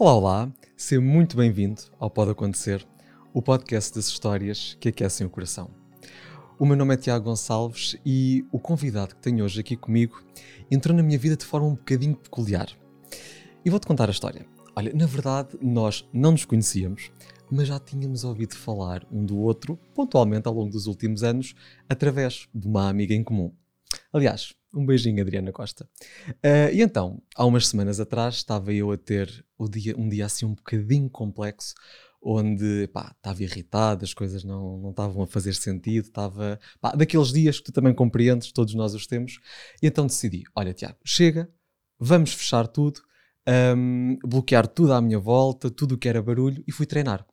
Olá, olá, seja muito bem-vindo ao Pode Acontecer, o podcast das histórias que aquecem o coração. O meu nome é Tiago Gonçalves e o convidado que tenho hoje aqui comigo entrou na minha vida de forma um bocadinho peculiar. E vou-te contar a história. Olha, na verdade, nós não nos conhecíamos, mas já tínhamos ouvido falar um do outro, pontualmente ao longo dos últimos anos, através de uma amiga em comum. Aliás, um beijinho, Adriana Costa. Uh, e então, há umas semanas atrás, estava eu a ter dia, um dia assim um bocadinho complexo, onde pá, estava irritado, as coisas não, não estavam a fazer sentido, estava pá, daqueles dias que tu também compreendes, todos nós os temos. E então decidi: olha, Tiago, chega, vamos fechar tudo, um, bloquear tudo à minha volta, tudo o que era barulho, e fui treinar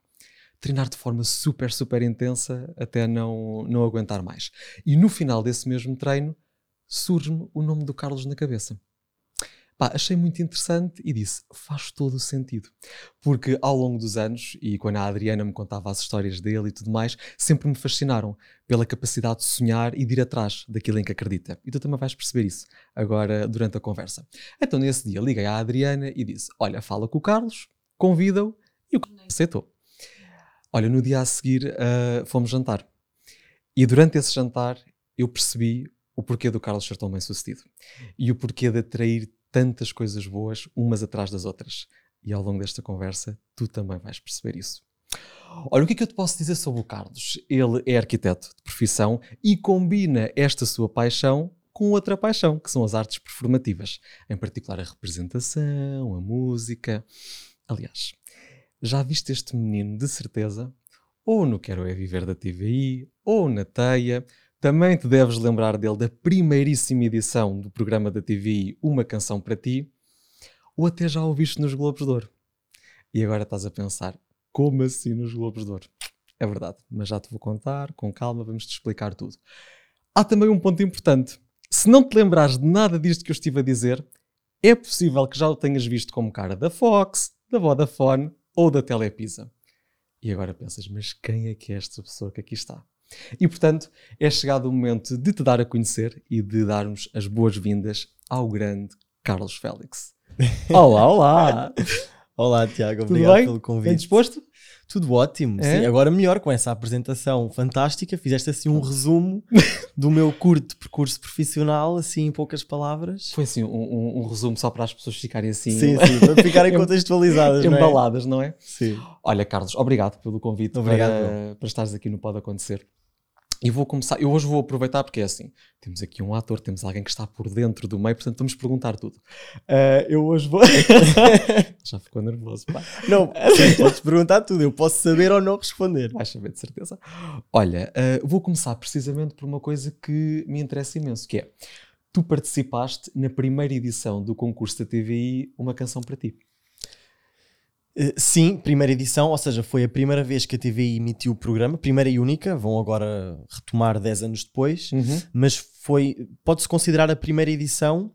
treinar de forma super, super intensa até não, não aguentar mais. E no final desse mesmo treino, surge-me o nome do Carlos na cabeça. Pá, achei muito interessante e disse: faz todo o sentido. Porque ao longo dos anos, e quando a Adriana me contava as histórias dele e tudo mais, sempre me fascinaram pela capacidade de sonhar e de ir atrás daquilo em que acredita. E tu também vais perceber isso agora durante a conversa. Então, nesse dia, liguei à Adriana e disse: Olha, fala com o Carlos, convida-o, e o Carlos aceitou. Olha, no dia a seguir uh, fomos jantar. E durante esse jantar eu percebi o porquê do Carlos ser tão bem sucedido e o porquê de atrair tantas coisas boas umas atrás das outras. E ao longo desta conversa tu também vais perceber isso. Olha, o que é que eu te posso dizer sobre o Carlos? Ele é arquiteto de profissão e combina esta sua paixão com outra paixão, que são as artes performativas, em particular a representação, a música. Aliás, já viste este menino de certeza? Ou no Quero É Viver da TVI, ou na Teia, também te deves lembrar dele da primeiríssima edição do programa da TV Uma Canção para Ti, ou até já o viste nos Globos de Ouro. E agora estás a pensar, como assim nos Globos de Ouro? É verdade, mas já te vou contar, com calma, vamos-te explicar tudo. Há também um ponto importante. Se não te lembrares de nada disto que eu estive a dizer, é possível que já o tenhas visto como cara da Fox, da Vodafone ou da Telepisa. E agora pensas, mas quem é que é esta pessoa que aqui está? E portanto, é chegado o momento de te dar a conhecer e de darmos as boas-vindas ao grande Carlos Félix. Olá, olá! olá, Tiago, obrigado pelo convite. Bem disposto? Tudo ótimo. É? Sim, agora melhor com essa apresentação fantástica. Fizeste assim um resumo do meu curto percurso profissional, assim em poucas palavras. Foi assim um, um, um resumo só para as pessoas ficarem assim. Sim, sim, para ficarem contextualizadas. Embaladas, não é? não é? Sim. Olha, Carlos, obrigado pelo convite obrigado, para, para estares aqui no Pode Acontecer. E vou começar, eu hoje vou aproveitar porque é assim, temos aqui um ator, temos alguém que está por dentro do meio, portanto vamos perguntar tudo. Uh, eu hoje vou... Já ficou nervoso, pá. Não, sim, podes perguntar tudo, eu posso saber ou não responder. Vais saber, de certeza. Olha, uh, vou começar precisamente por uma coisa que me interessa imenso, que é, tu participaste na primeira edição do concurso da TVI Uma Canção para Ti. Eh, sim, primeira edição, ou seja, foi a primeira vez que a TVI emitiu o programa, primeira e única, vão agora retomar 10 anos depois, uhum. mas foi, pode-se considerar a primeira edição,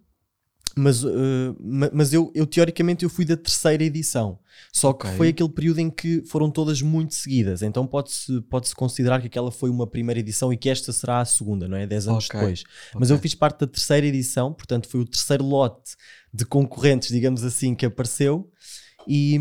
mas, uh, mas eu, eu, teoricamente eu fui da terceira edição, só que okay. foi aquele período em que foram todas muito seguidas, então pode-se pode -se considerar que aquela foi uma primeira edição e que esta será a segunda, não é? 10 anos okay. depois. Okay. Mas eu fiz parte da terceira edição, portanto foi o terceiro lote de concorrentes, digamos assim, que apareceu. E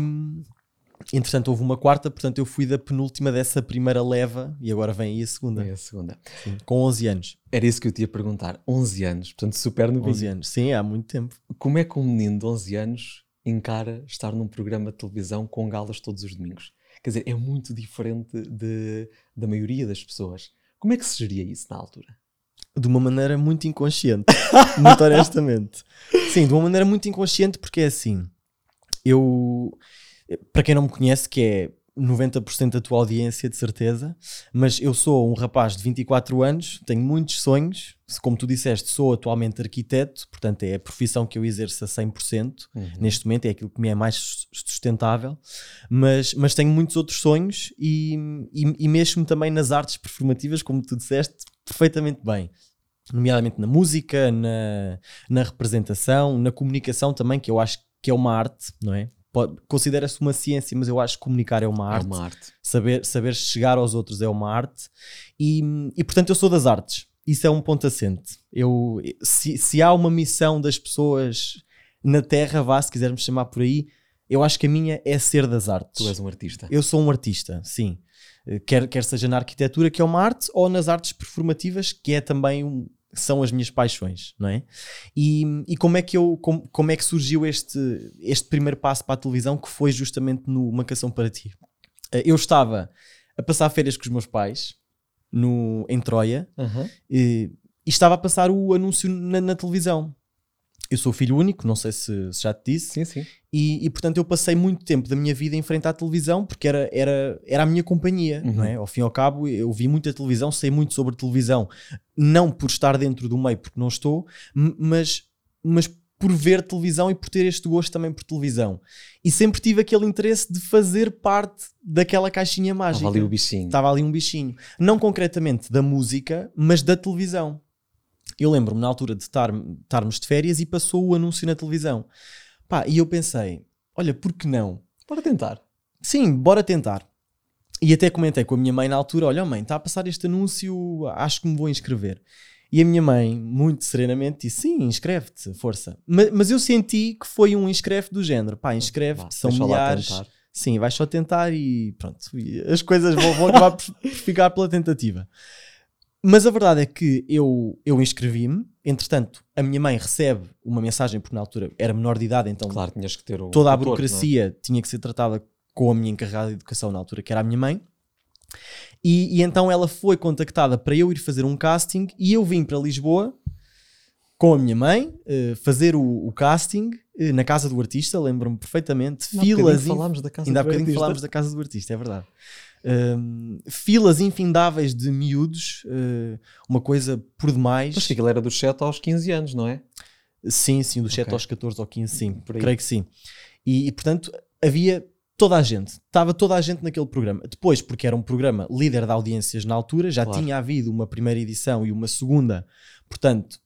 entretanto houve uma quarta, portanto eu fui da penúltima dessa primeira leva e agora vem aí a segunda. Vem a segunda. Sim, com 11 anos. Era isso que eu te ia perguntar. 11 anos, portanto super novinho. 11 anos, sim, há muito tempo. Como é que um menino de 11 anos encara estar num programa de televisão com galas todos os domingos? Quer dizer, é muito diferente de, da maioria das pessoas. Como é que se geria isso na altura? De uma maneira muito inconsciente, muito honestamente. Sim, de uma maneira muito inconsciente, porque é assim eu, para quem não me conhece, que é 90% da tua audiência, de certeza, mas eu sou um rapaz de 24 anos, tenho muitos sonhos, como tu disseste, sou atualmente arquiteto, portanto é a profissão que eu exerço a 100%, uhum. neste momento é aquilo que me é mais sustentável, mas, mas tenho muitos outros sonhos e, e, e mexo-me também nas artes performativas, como tu disseste, perfeitamente bem. Nomeadamente na música, na, na representação, na comunicação também, que eu acho que é uma arte, não é? Considera-se uma ciência, mas eu acho que comunicar é uma arte. É uma arte. Saber, saber chegar aos outros é uma arte. E, e portanto eu sou das artes. Isso é um ponto assente. Eu, se, se há uma missão das pessoas na Terra, vá, se quisermos chamar por aí, Eu acho que a minha é ser das artes. Tu és um artista. Eu sou um artista, sim. Eh, Quer, quer seja na arquitetura, que é uma arte, ou nas artes performativas, que é também um, são as minhas paixões, não é? E, e como é que eu como, como é que surgiu este, este primeiro passo para a televisão que foi justamente no Uma Canção para Ti? Eh, Eu estava a passar férias com os meus pais no, em Troia Aham. e, e estava a passar o anúncio na, na televisão. Eu sou filho único, não sei se, se já te disse, Sim, sim. e, e, portanto eu passei muito tempo da minha vida em frente à televisão porque era, era, era a minha companhia, Uhum. não é? Ao fim e ao cabo eu vi muita televisão, sei muito sobre televisão, não por estar dentro do meio porque não estou, mas, mas por ver televisão e por ter este gosto também por televisão. E sempre tive aquele interesse de fazer parte daquela caixinha mágica. Estava ali o bichinho. Estava ali um bichinho. Não concretamente da música, mas da televisão. Eu lembro-me na altura de estar, estarmos de férias e passou o anúncio na televisão. Pá, e eu pensei, olha, por que não? Bora tentar. Sim, bora tentar. E até comentei com a minha mãe na altura: olha, mãe, está a passar este anúncio, acho que me vou inscrever. E a minha mãe, muito serenamente, disse: sim, inscreve-te, força. Ma- Mas, eu senti que foi um inscreve do género: pá, inscreve-te, são milhares. Sim, vais só tentar e pronto. as coisas vão, vão acabar por ficar pela tentativa. Mas a verdade é que eu, eu inscrevi-me, entretanto, a minha mãe recebe uma mensagem, porque na altura era menor de idade, então Claro, tinhas que ter o. toda a o tutor, burocracia tinha que ser tratada com a minha encarregada de educação na altura, que era a minha mãe. E, e então ela foi contactada para eu ir fazer um casting e eu vim para Lisboa com a minha mãe eh, fazer o, o casting eh, na casa do artista, lembro-me perfeitamente. não é? Filas, inf- falámos da casa ainda há bocadinho artista. falámos da casa do artista, é verdade. Filas infindáveis de miúdos, eh, uma coisa por demais. Mas que aquilo era dos 7 aos 15 anos, não é? Sim, sim, dos 7 Ok. aos 14 ou 15, sim, creio que sim. E, e, portanto havia toda a gente, estava toda a gente naquele programa. Depois, porque era um programa líder de audiências na altura, já Claro. tinha havido uma primeira edição e uma segunda, portanto,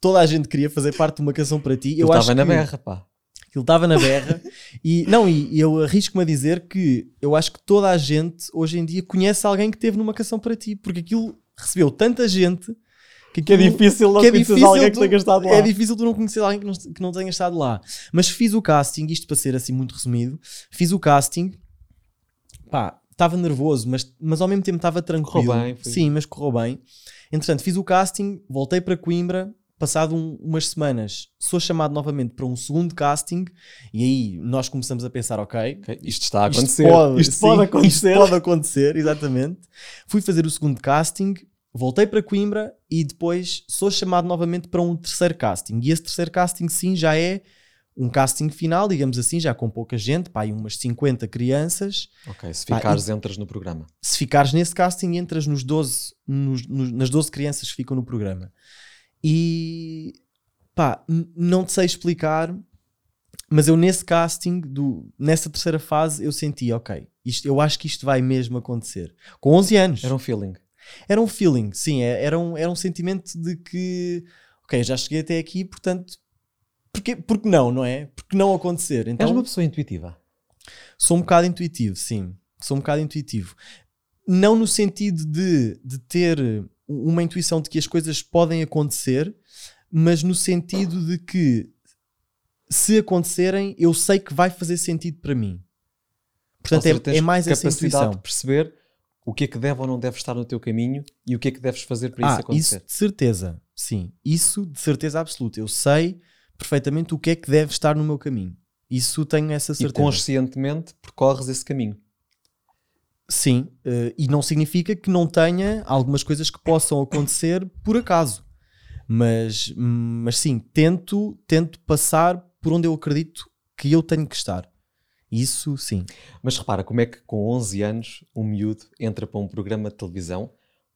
toda a gente queria fazer parte de uma canção para ti. Eu Eu estava na que berra, pá. Aquilo estava na berra e não, e, e eu arrisco-me a dizer que eu acho que toda a gente hoje em dia conhece alguém que teve numa canção para ti, porque aquilo recebeu tanta gente que, Que é aquilo- difícil não que é difícil alguém que tu- tenha estado lá. é difícil tu não conhecer alguém que não, que não tenha estado lá. Mas fiz o casting, isto para ser assim muito resumido, fiz o casting, pá, estava nervoso, mas, mas ao mesmo tempo estava tranquilo. Correu bem, foi. Sim, mas correu bem. Entretanto, fiz o casting, voltei para Coimbra, passado um- umas semanas, sou chamado novamente para um segundo casting, e aí nós começamos a pensar, ok, Ok, Isto está a isto acontecer. pode, isto sim, pode acontecer. Isto pode acontecer, exatamente. Fui fazer o segundo casting, voltei para Coimbra e depois sou chamado novamente para um terceiro casting. E esse terceiro casting, sim, já é um casting final, digamos assim, já com pouca gente, pá, umas 50 crianças. Ok, se Pá, ficares, entras no programa. Se ficares nesse casting, entras nos 12, nos- nos- nas 12 crianças que ficam no programa. E pá, não te sei explicar, mas eu nesse casting, do, nessa terceira fase, eu senti, ok, isto, eu acho que isto vai mesmo acontecer. Com 11 anos. Era um feeling. Era um feeling, sim, é- era um, era um sentimento de que, ok, já cheguei até aqui, portanto, porque, porque não, não é? Porque não acontecer. Então, És uma pessoa intuitiva. Sou um bocado intuitivo, sim. Sou um bocado intuitivo. Não no sentido de, de ter uma intuição de que as coisas podem acontecer, mas no sentido de que se acontecerem, eu sei que vai fazer sentido para mim. Portanto, Ou seja, é, é mais essa intuição. de perceber o que é que deve ou não deve estar no teu caminho e o que é que deves fazer para isso Ah, acontecer. isso de certeza, sim. Isso de certeza absoluta. Eu sei perfeitamente o que é que deve estar no meu caminho. Isso tenho essa e certeza. conscientemente percorres esse caminho. Sim, eh, e não significa que não tenha algumas coisas que possam acontecer por acaso. Mas, mas sim, tento, tento passar por onde eu acredito que eu tenho que estar. Isso sim. Mas repara, como é que com 11 anos um miúdo entra para um programa de televisão,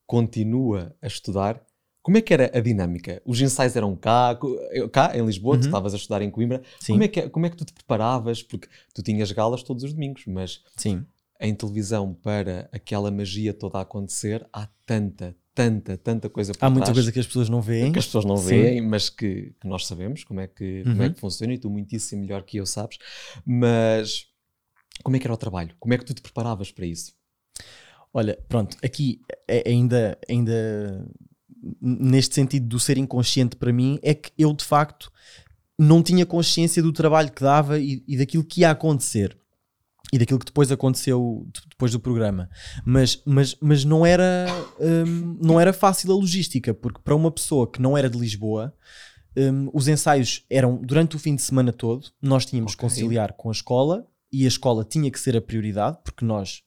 continua a estudar. Como é que era a dinâmica? Os ensaios eram cá, co- cá em Lisboa, tu Uhum. estavas a estudar em Coimbra. Sim, Como é, que, como é que tu te preparavas? Porque tu tinhas galas todos os domingos, mas sim. Em televisão, para aquela magia toda a acontecer, há tanta, tanta, tanta coisa por Há muita coisa que as pessoas não veem. que as pessoas não Sim. veem, mas que, que nós sabemos como é que, como é Uhum. que funciona e tu muitíssimo melhor que eu sabes. Mas como é que era o trabalho? Como é que tu te preparavas para isso? Olha, pronto, aqui é- ainda, ainda n- neste sentido do ser inconsciente para mim, é que eu de facto não tinha consciência do trabalho que dava e, e daquilo que ia acontecer e daquilo que depois aconteceu depois do programa. Mas, mas, mas não, era, um, não era fácil a logística, porque para uma pessoa que não era de Lisboa, um, os ensaios eram durante o fim de semana todo, nós tínhamos okay. que conciliar com a escola e a escola tinha que ser a prioridade, porque nós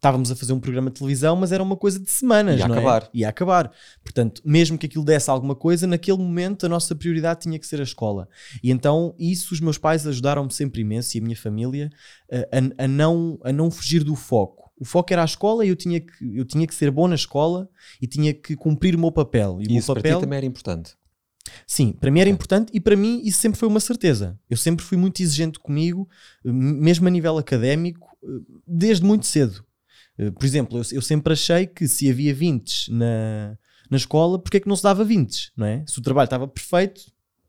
estávamos a fazer um programa de televisão, mas era uma coisa de semanas, Ia não é? acabar. É? Ia acabar. Portanto, mesmo que aquilo desse alguma coisa, naquele momento a nossa prioridade tinha que ser a escola. E então, isso os meus pais ajudaram-me sempre imenso e a minha família a, a, não, a não fugir do foco. O foco era a escola e eu tinha que, eu tinha que ser bom na escola e tinha que cumprir o meu papel. E, e isso papel, para ti também era importante? Sim, para mim era importante e para mim isso sempre foi uma certeza. Eu sempre fui muito exigente comigo, mesmo a nível académico, desde muito cedo. Eh, por exemplo, eu, eu, sempre achei que se havia 20 na, na escola, porque é que não se dava 20, não é? Se o trabalho estava perfeito,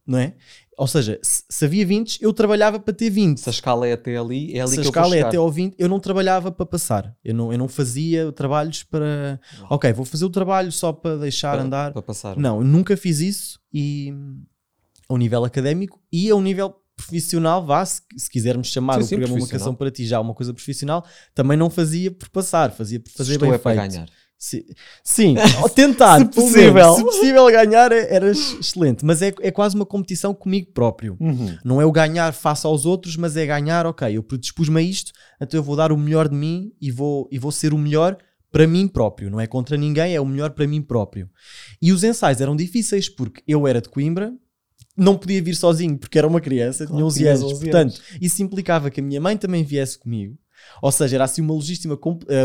não é? Ou seja, se, se havia 20, eu trabalhava para ter 20. Se a escala é até ali, é ali se que a escala é até ao 20, eu não trabalhava para passar. Eu não, eu não fazia trabalhos para. Ok, vou fazer o trabalho só para deixar para, andar. Para passar. Não, eu nunca fiz isso e ao nível académico e ao nível profissional, vá, se, se quisermos chamar sim, o sim, programa Uma Canção para Ti já uma coisa profissional, também não fazia por passar, fazia por fazer Estou bem é feito. para ganhar. Sim, sim tentar, se possível. Se possível ganhar é, era excelente, mas é, é quase uma competição comigo próprio. Uhum. Não é o ganhar face aos outros, mas é ganhar, ok, eu predispus-me a isto, então eu vou dar o melhor de mim e vou, e vou ser o melhor para mim próprio, não é contra ninguém, é o melhor para mim próprio. E os ensaios eram difíceis porque eu era de Coimbra, não podia vir sozinho porque era uma criança, claro, tinha 11 anos. 11 portanto, anos. isso implicava que a minha mãe também viesse comigo. Ou seja, era assim uma logística,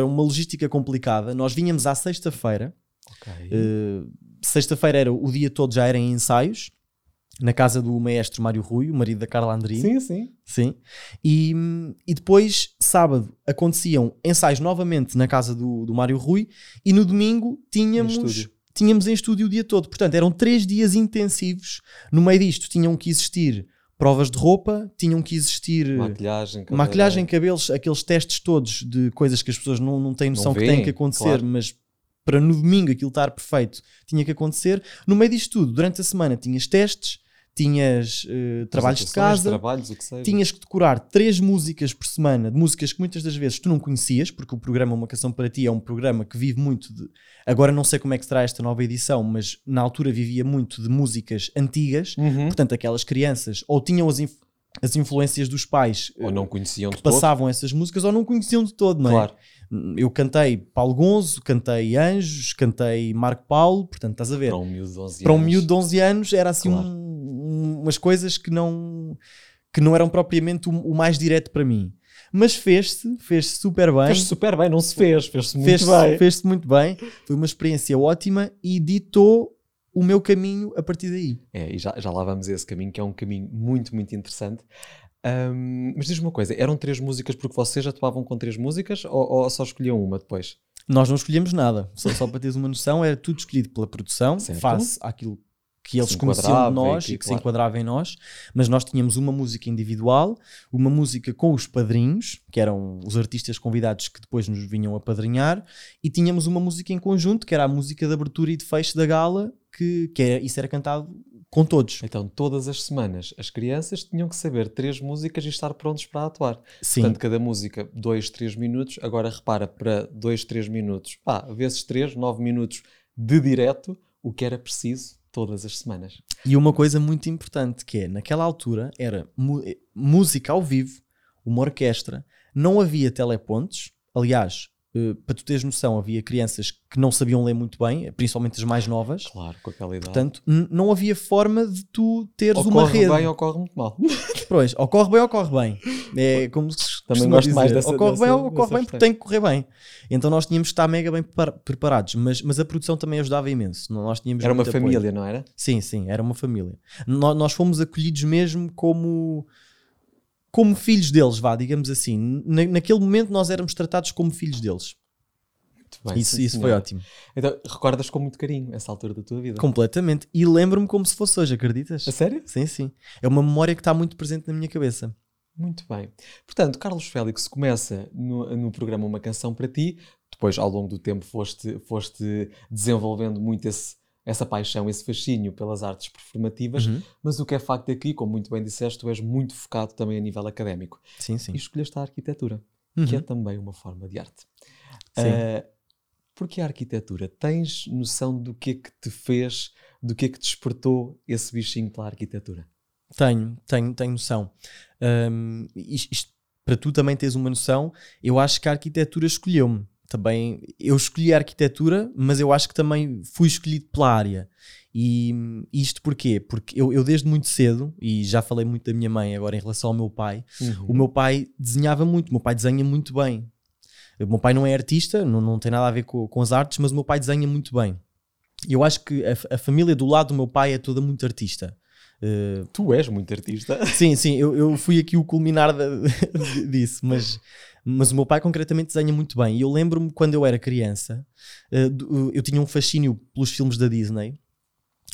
uma logística complicada. Nós vinhamos à sexta-feira. Okay. Uh, sexta-feira era o dia todo já era em ensaios na casa do maestro Mário Rui, o marido da Carla Andrini. Sim, sim. Sim. E, e depois, sábado, aconteciam ensaios novamente na casa do, do Mário Rui e no domingo tínhamos tínhamos em estúdio o dia todo. Portanto, eram três dias intensivos. No meio disto, tinham que existir provas de roupa, tinham que existir maquilhagem, cabelo. maquilhagem, cabelos, aqueles testes todos de coisas que as pessoas não, não têm noção não que têm que acontecer, claro. mas para no domingo aquilo estar perfeito tinha que acontecer. No meio disto tudo, durante a semana tinhas testes, tinhas uh, trabalhos de casa, trabalhos, que tinhas que decorar três músicas por semana, de músicas que muitas das vezes tu não conhecias, porque o programa Uma Canção para Ti é um programa que vive muito de. Agora não sei como é que será esta nova edição, mas na altura vivia muito de músicas antigas, uhum. portanto, aquelas crianças ou tinham as, inf as influências dos pais ou não conheciam que passavam todo. essas músicas ou não conheciam de todo, não é? Claro. Eu cantei Paulo Gonzo, cantei Anjos, cantei Marco Paulo, portanto, estás a ver? Para um miúdo de 11 anos. Para um miúdo de 11 anos era assim claro. um umas coisas que não, que não eram propriamente o, o mais direto para mim. Mas fez-se, fez-se super bem. Fez-se super bem, não se fez, fez-se muito fez bem. Fez-se muito bem, foi uma experiência ótima e ditou o meu caminho a partir daí. É, e já, já lá vamos a esse caminho, que é um caminho muito, muito interessante. Um, mas diz-me uma coisa, eram três músicas porque vocês já atuavam com três músicas ou, ou só escolhiam uma depois? Nós não escolhemos nada, só, só para teres uma noção, era tudo escolhido pela produção, certo. face àquilo que eles conheciam de nós e que claro. se enquadrava em nós, mas nós tínhamos uma música individual, uma música com os padrinhos, que eram os artistas convidados que depois nos vinham a padrinhar, e tínhamos uma música em conjunto, que era a música de abertura e de fecho da gala, que, que era, isso era cantado com todos. Então, todas as semanas, as crianças tinham que saber três músicas e estar prontos para atuar. Sim. Portanto, cada música, dois, três minutos. Agora, repara, para dois, três minutos, pá, vezes três, nove minutos de direto, o que era preciso todas as semanas. E uma coisa muito importante que é, naquela altura, era música ao vivo, uma orquestra, não havia telepontos, aliás, Uh, para tu teres noção, havia crianças que não sabiam ler muito bem, principalmente as mais novas. Claro, com aquela idade. Portanto, não havia forma de tu teres ocorre uma rede. Ocorre bem, ocorre muito mal. Pois, ocorre bem, ocorre bem. É como se Também gosto dizer. mais dessa Ocorre dessa, bem, ocorre bem, porque tem que correr bem. Então nós tínhamos que estar mega bem preparados, mas, mas a produção também ajudava imenso. Nós tínhamos era uma família, apoio. não era? Sim, sim, era uma família. Nós, nós fomos acolhidos mesmo como como filhos deles, vá, digamos assim. Na, naquele momento nós éramos tratados como filhos deles. Bem, isso, isso foi ótimo. Então, recordas com muito carinho essa altura da tua vida? Completamente. E lembro-me como se fosse hoje, acreditas? A sério? Sim, sim. É uma memória que está muito presente na minha cabeça. Muito bem. Portanto, Carlos Félix começa no, no programa Uma Canção para Ti, depois, ao longo do tempo, foste, foste desenvolvendo muito esse essa paixão, esse fascínio pelas artes performativas, Uhum. mas o que é facto aqui, como muito bem disseste, tu és muito focado também a nível académico. Sim, sim. E escolheste a arquitetura, Uhum. que é também uma forma de arte. Sim. Ah, porque a arquitetura? Tens noção do que é que te fez, do que é que despertou esse bichinho pela arquitetura? Tenho, tenho, tenho noção. Hum, isto, isto- para tu também teres uma noção, eu acho que a arquitetura escolheu-me. Também, eu escolhi a arquitetura, mas eu acho que também fui escolhido pela área. E isto porquê? Porque eu, eu desde muito cedo, e já falei muito da minha mãe agora em relação ao meu pai, o meu pai desenhava muito, o meu pai desenha muito bem. O meu pai não é artista, não, não tem nada a ver com, com as artes, mas o meu pai desenha muito bem. E eu acho que a, a família do lado do meu pai é toda muito artista. Eh, Tu és muito artista. Sim, sim, eu, eu fui aqui o culminar disso, mas, mas o meu pai concretamente desenha muito bem. E eu lembro-me quando eu era criança, eh, eu tinha um fascínio pelos filmes da Disney,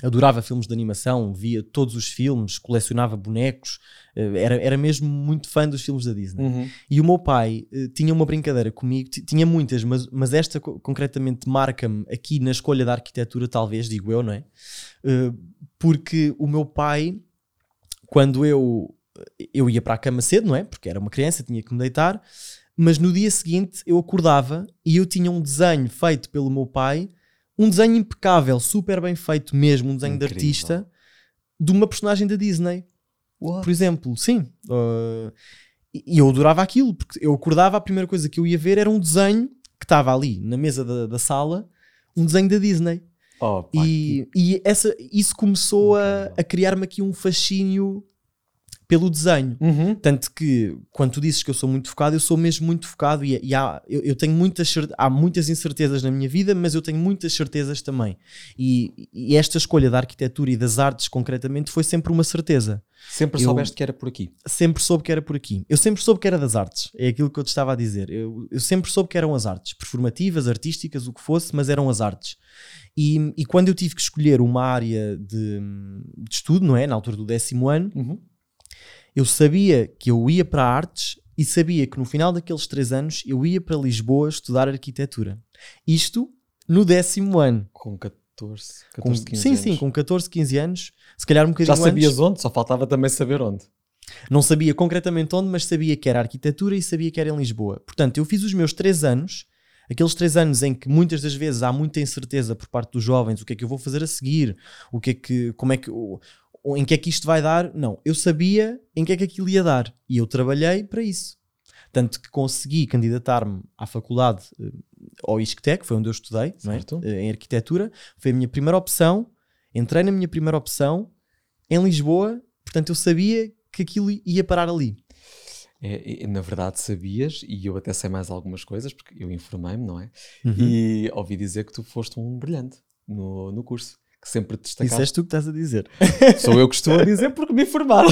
adorava filmes de animação, via todos os filmes, colecionava bonecos, eh, era, era mesmo muito fã dos filmes da Disney. Uhum. E o meu pai eh, tinha uma brincadeira comigo, ti- tinha muitas, mas, mas esta co- concretamente marca-me aqui na escolha da arquitetura, talvez, digo eu, não é? Porque o meu pai, quando eu, eu ia para a cama cedo, não é? Porque era uma criança, tinha que me deitar, mas no dia seguinte eu acordava e eu tinha um desenho feito pelo meu pai, um desenho impecável, super bem feito mesmo, um desenho de Incrível. artista, de uma personagem da Disney What? por exemplo, sim. Uh, e eu adorava aquilo, porque eu acordava, a primeira coisa que eu ia ver era um desenho que estava ali na mesa da, da sala, um desenho da Disney. Oh, pá, E, e essa, isso começou a, a criar-me aqui um fascínio pelo desenho. Uhum. Tanto que, quando tu dizes que eu sou muito focado, eu sou mesmo muito focado e, e há, eu, eu tenho muitas, há muitas incertezas na minha vida, mas eu tenho muitas certezas também. E, e esta escolha da arquitetura e das artes, concretamente, foi sempre uma certeza Sempre Eu- soubeste que era por aqui. sempre soube que era por aqui. Eu sempre soube que era das artes. É aquilo que eu te estava a dizer. Eu, eu sempre soube que eram as artes. Performativas, artísticas, o que fosse, mas eram as artes. E, e quando eu tive que escolher uma área de, de estudo, não é? Na altura do décimo ano, Uhum. Eu sabia que eu ia para artes e sabia que no final daqueles três anos eu ia para Lisboa estudar arquitetura. Isto no décimo ano. Com 14, Com- 14 15 sim, anos. sim, com 14, 15 anos. Se calhar um bocadinho Já sabias antes. onde? Só faltava também saber onde. Não sabia concretamente onde, mas sabia que era arquitetura e sabia que era em Lisboa. Portanto, eu fiz os meus três anos, aqueles três anos em que muitas das vezes há muita incerteza por parte dos jovens, o que é que eu vou fazer a seguir, o que é que, como é que, em que é que isto vai dar. Não, eu sabia em que é que aquilo ia dar e eu trabalhei para isso. Tanto que consegui candidatar-me à faculdade, eh, ao ISCTEC, foi onde eu estudei, é? Eh, em arquitetura, foi a minha primeira opção, entrei na minha primeira opção em Lisboa, portanto eu sabia que aquilo ia parar ali. É, na verdade sabias, e eu até sei mais algumas coisas, porque eu informei-me, não é? Uhum. E ouvi dizer que tu foste um brilhante no, no curso, que sempre te destacaste. Isso és tu que estás a dizer. Sou eu que estou a dizer porque me informaram.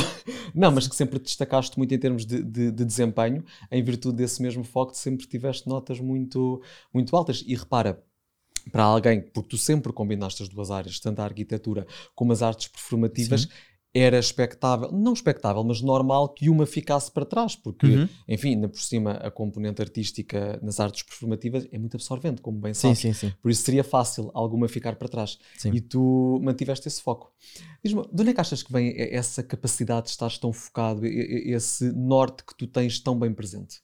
Não, mas que sempre te destacaste muito em termos de, de- de desempenho, em virtude desse mesmo foco, sempre tiveste notas muito, muito altas. E repara, para alguém, porque tu sempre combinaste as duas áreas, tanto a arquitetura como as artes performativas, Sim. Era expectável, não expectável, mas normal que uma ficasse para trás, porque, Uhum. enfim, ainda por cima, a componente artística nas artes performativas é muito absorvente, como bem Sim, sabes. sim, sim. Por isso seria fácil alguma ficar para trás. Sim. E tu mantiveste esse foco. Diz-me, de onde é que achas que vem essa capacidade de estares tão focado, esse norte que tu tens tão bem presente?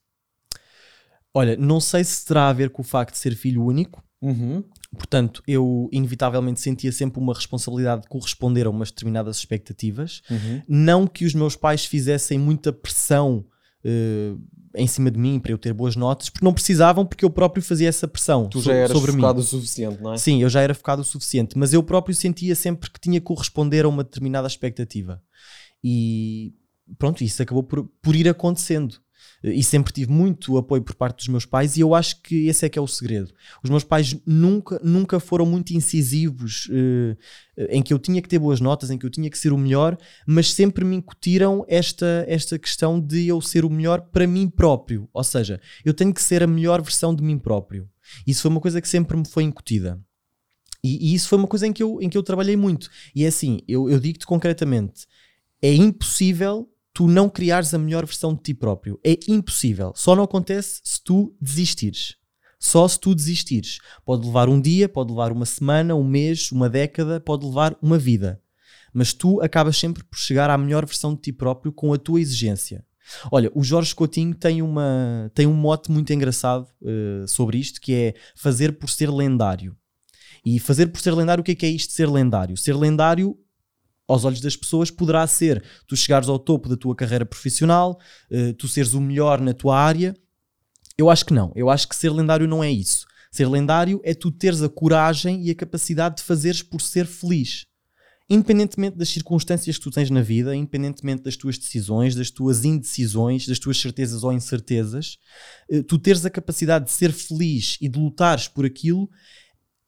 Olha, não sei se terá a ver com o facto de ser filho único. Uhum. Portanto, eu inevitavelmente sentia sempre uma responsabilidade de corresponder a umas determinadas expectativas. Uhum. Não que os meus pais fizessem muita pressão eh, em cima de mim para eu ter boas notas, porque não precisavam, porque eu próprio fazia essa pressão Tu so- já eras sobre mim. focado o suficiente, não é? Sim, eu já era focado o suficiente, mas eu próprio sentia sempre que tinha que corresponder a uma determinada expectativa. E pronto, isso acabou por, por ir acontecendo. E sempre tive muito apoio por parte dos meus pais, e eu acho que esse é que é o segredo. Os meus pais nunca, nunca foram muito incisivos eh, em que eu tinha que ter boas notas, em que eu tinha que ser o melhor, mas sempre me incutiram esta, esta questão de eu ser o melhor para mim próprio. Ou seja, eu tenho que ser a melhor versão de mim próprio. Isso foi uma coisa que sempre me foi incutida. E, e isso foi uma coisa em que eu, em que eu trabalhei muito. E é assim, eu, eu digo-te concretamente: é impossível tu não criares a melhor versão de ti próprio. É impossível. Só não acontece se tu desistires. Só se tu desistires. Pode levar um dia, pode levar uma semana, um mês, uma década, pode levar uma vida. Mas tu acabas sempre por chegar à melhor versão de ti próprio com a tua exigência. Olha, o Jorge Coutinho tem, uma, tem um mote muito engraçado uh, sobre isto, que é fazer por ser lendário. E fazer por ser lendário, o que é que é isto de ser lendário? Ser lendário, aos olhos das pessoas, poderá ser tu chegares ao topo da tua carreira profissional, uh, tu seres o melhor na tua área. Eu acho que não. Eu acho que ser lendário não é isso. Ser lendário é tu teres a coragem e a capacidade de fazeres por ser feliz independentemente das circunstâncias que tu tens na vida, independentemente das tuas decisões, das tuas indecisões, das tuas certezas ou incertezas, eh, tu teres a capacidade de ser feliz e de lutares por aquilo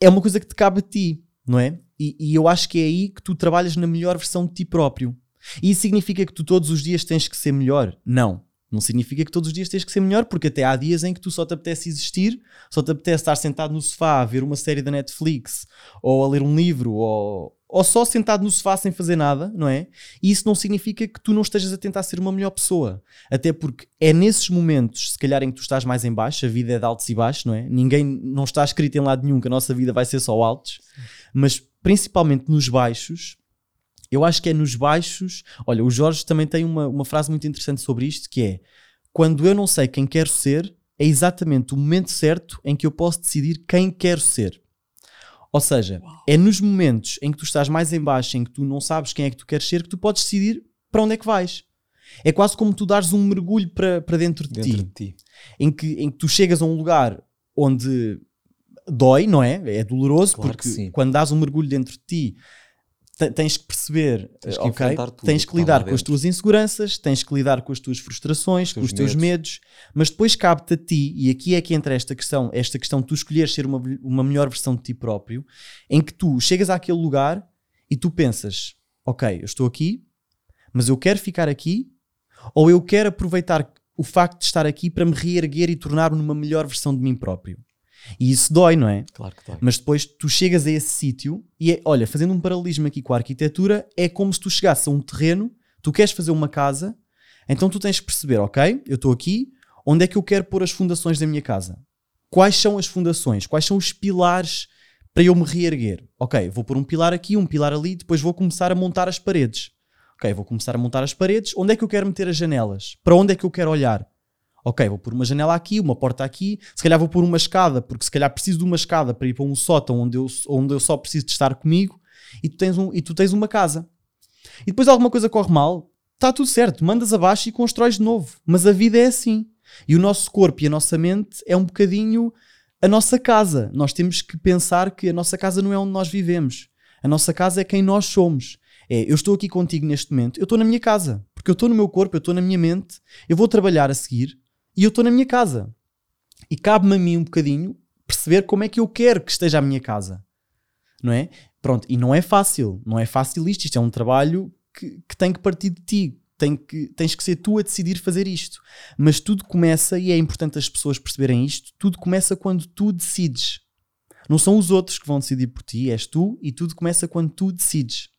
é uma coisa que te cabe a ti, não é? E, e eu acho que é aí que tu trabalhas na melhor versão de ti próprio. E isso significa que tu todos os dias tens que ser melhor? Não. Não significa que todos os dias tens que ser melhor, porque até há dias em que tu só te apetece existir, só te apetece estar sentado no sofá a ver uma série da Netflix, ou a ler um livro, ou, ou só sentado no sofá sem fazer nada, não é? E isso não significa que tu não estejas a tentar ser uma melhor pessoa. Até porque é nesses momentos, se calhar, em que tu estás mais em baixo, a vida é de altos e baixos, não é? Ninguém, não está escrito em lado nenhum que a nossa vida vai ser só altos, mas principalmente nos baixos, eu acho que é nos baixos. Olha, o Jorge também tem uma, uma frase muito interessante sobre isto que é: quando eu não sei quem quero ser, é exatamente o momento certo em que eu posso decidir quem quero ser. Ou seja, é nos momentos em que tu estás mais em baixo, em que tu não sabes quem é que tu queres ser, que tu podes decidir para onde é que vais. É quase como tu dares um mergulho para, para dentro, de, dentro ti, de ti, Em, que, em que tu chegas a um lugar onde dói, não é? É doloroso, claro porque quando dás um mergulho dentro de ti, tens que perceber, tens que, okay, tens que lidar com as tuas inseguranças, tens que lidar com as tuas frustrações, os com os teus medos. medos, mas depois cabe-te a ti, e aqui é que entra esta questão, esta questão de tu escolheres ser uma, uma melhor versão de ti próprio, em que tu chegas àquele lugar e tu pensas, ok, eu estou aqui, mas eu quero ficar aqui, ou eu quero aproveitar o facto de estar aqui para me reerguer e tornar-me numa melhor versão de mim próprio. E isso dói, não é? Claro que dói. Mas depois tu chegas a esse sítio e é, olha, fazendo um paralelismo aqui com a arquitetura, é como se tu chegasses a um terreno, tu queres fazer uma casa, então tu tens que perceber, ok, eu estou aqui, onde é que eu quero pôr as fundações da minha casa? Quais são as fundações? Quais são os pilares para eu me reerguer? Ok, vou pôr um pilar aqui, um pilar ali, depois vou começar a montar as paredes. Ok, vou começar a montar as paredes. Onde é que eu quero meter as janelas? Para onde é que eu quero olhar? Ok, vou pôr uma janela aqui, uma porta aqui, se calhar vou pôr uma escada, porque se calhar preciso de uma escada para ir para um sótão onde eu, onde eu só preciso de estar comigo e tu tens, um, e tu tens uma casa. E depois alguma coisa corre mal, está tudo certo, mandas abaixo e constróis de novo. Mas a vida é assim. E o nosso corpo e a nossa mente é um bocadinho a nossa casa. Nós temos que pensar que a nossa casa não é onde nós vivemos. A nossa casa é quem nós somos. É, eu estou aqui contigo neste momento, eu estou na minha casa, porque eu estou no meu corpo, eu estou na minha mente, eu vou trabalhar a seguir, e eu estou na minha casa. E cabe-me a mim um bocadinho perceber como é que eu quero que esteja a minha casa. Não é? Pronto, e não é fácil. Não é fácil isto. Isto é um trabalho que, que tem que partir de ti. Tem que, tens que ser tu a decidir fazer isto. Mas tudo começa, e é importante as pessoas perceberem isto, tudo começa quando tu decides. Não são os outros que vão decidir por ti, és tu, e tudo começa quando tu decides.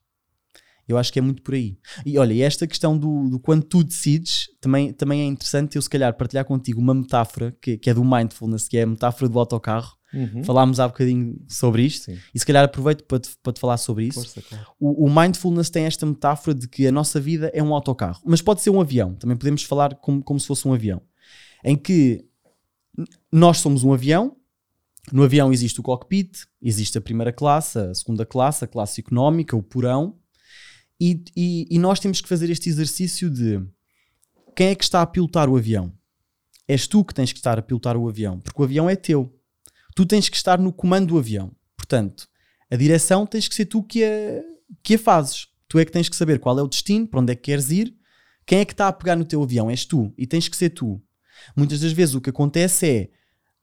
Eu acho que é muito por aí. E olha, e esta questão do, do quando tu decides também, também é interessante eu, se calhar, partilhar contigo uma metáfora que, que é do mindfulness, que é a metáfora do autocarro. Uhum. Falámos há bocadinho sobre isto Sim. e se calhar aproveito para te, para te falar sobre isso. Força, claro. o, o, mindfulness tem esta metáfora de que a nossa vida é um autocarro, mas pode ser um avião. Também podemos falar como, como se fosse um avião, em que nós somos um avião. No avião existe o cockpit, existe a primeira classe, a segunda classe, a classe económica, o porão, e, e, e, nós temos que fazer este exercício de quem é que está a pilotar o avião? És tu que tens que estar a pilotar o avião, porque o avião é teu. Tu tens que estar no comando do avião. Portanto, a direção tens que ser tu que a, que a fazes. Tu é que tens que saber qual é o destino, para onde é que queres ir. Quem é que está a pegar no teu avião? És tu. E tens que ser tu. Muitas das vezes o que acontece é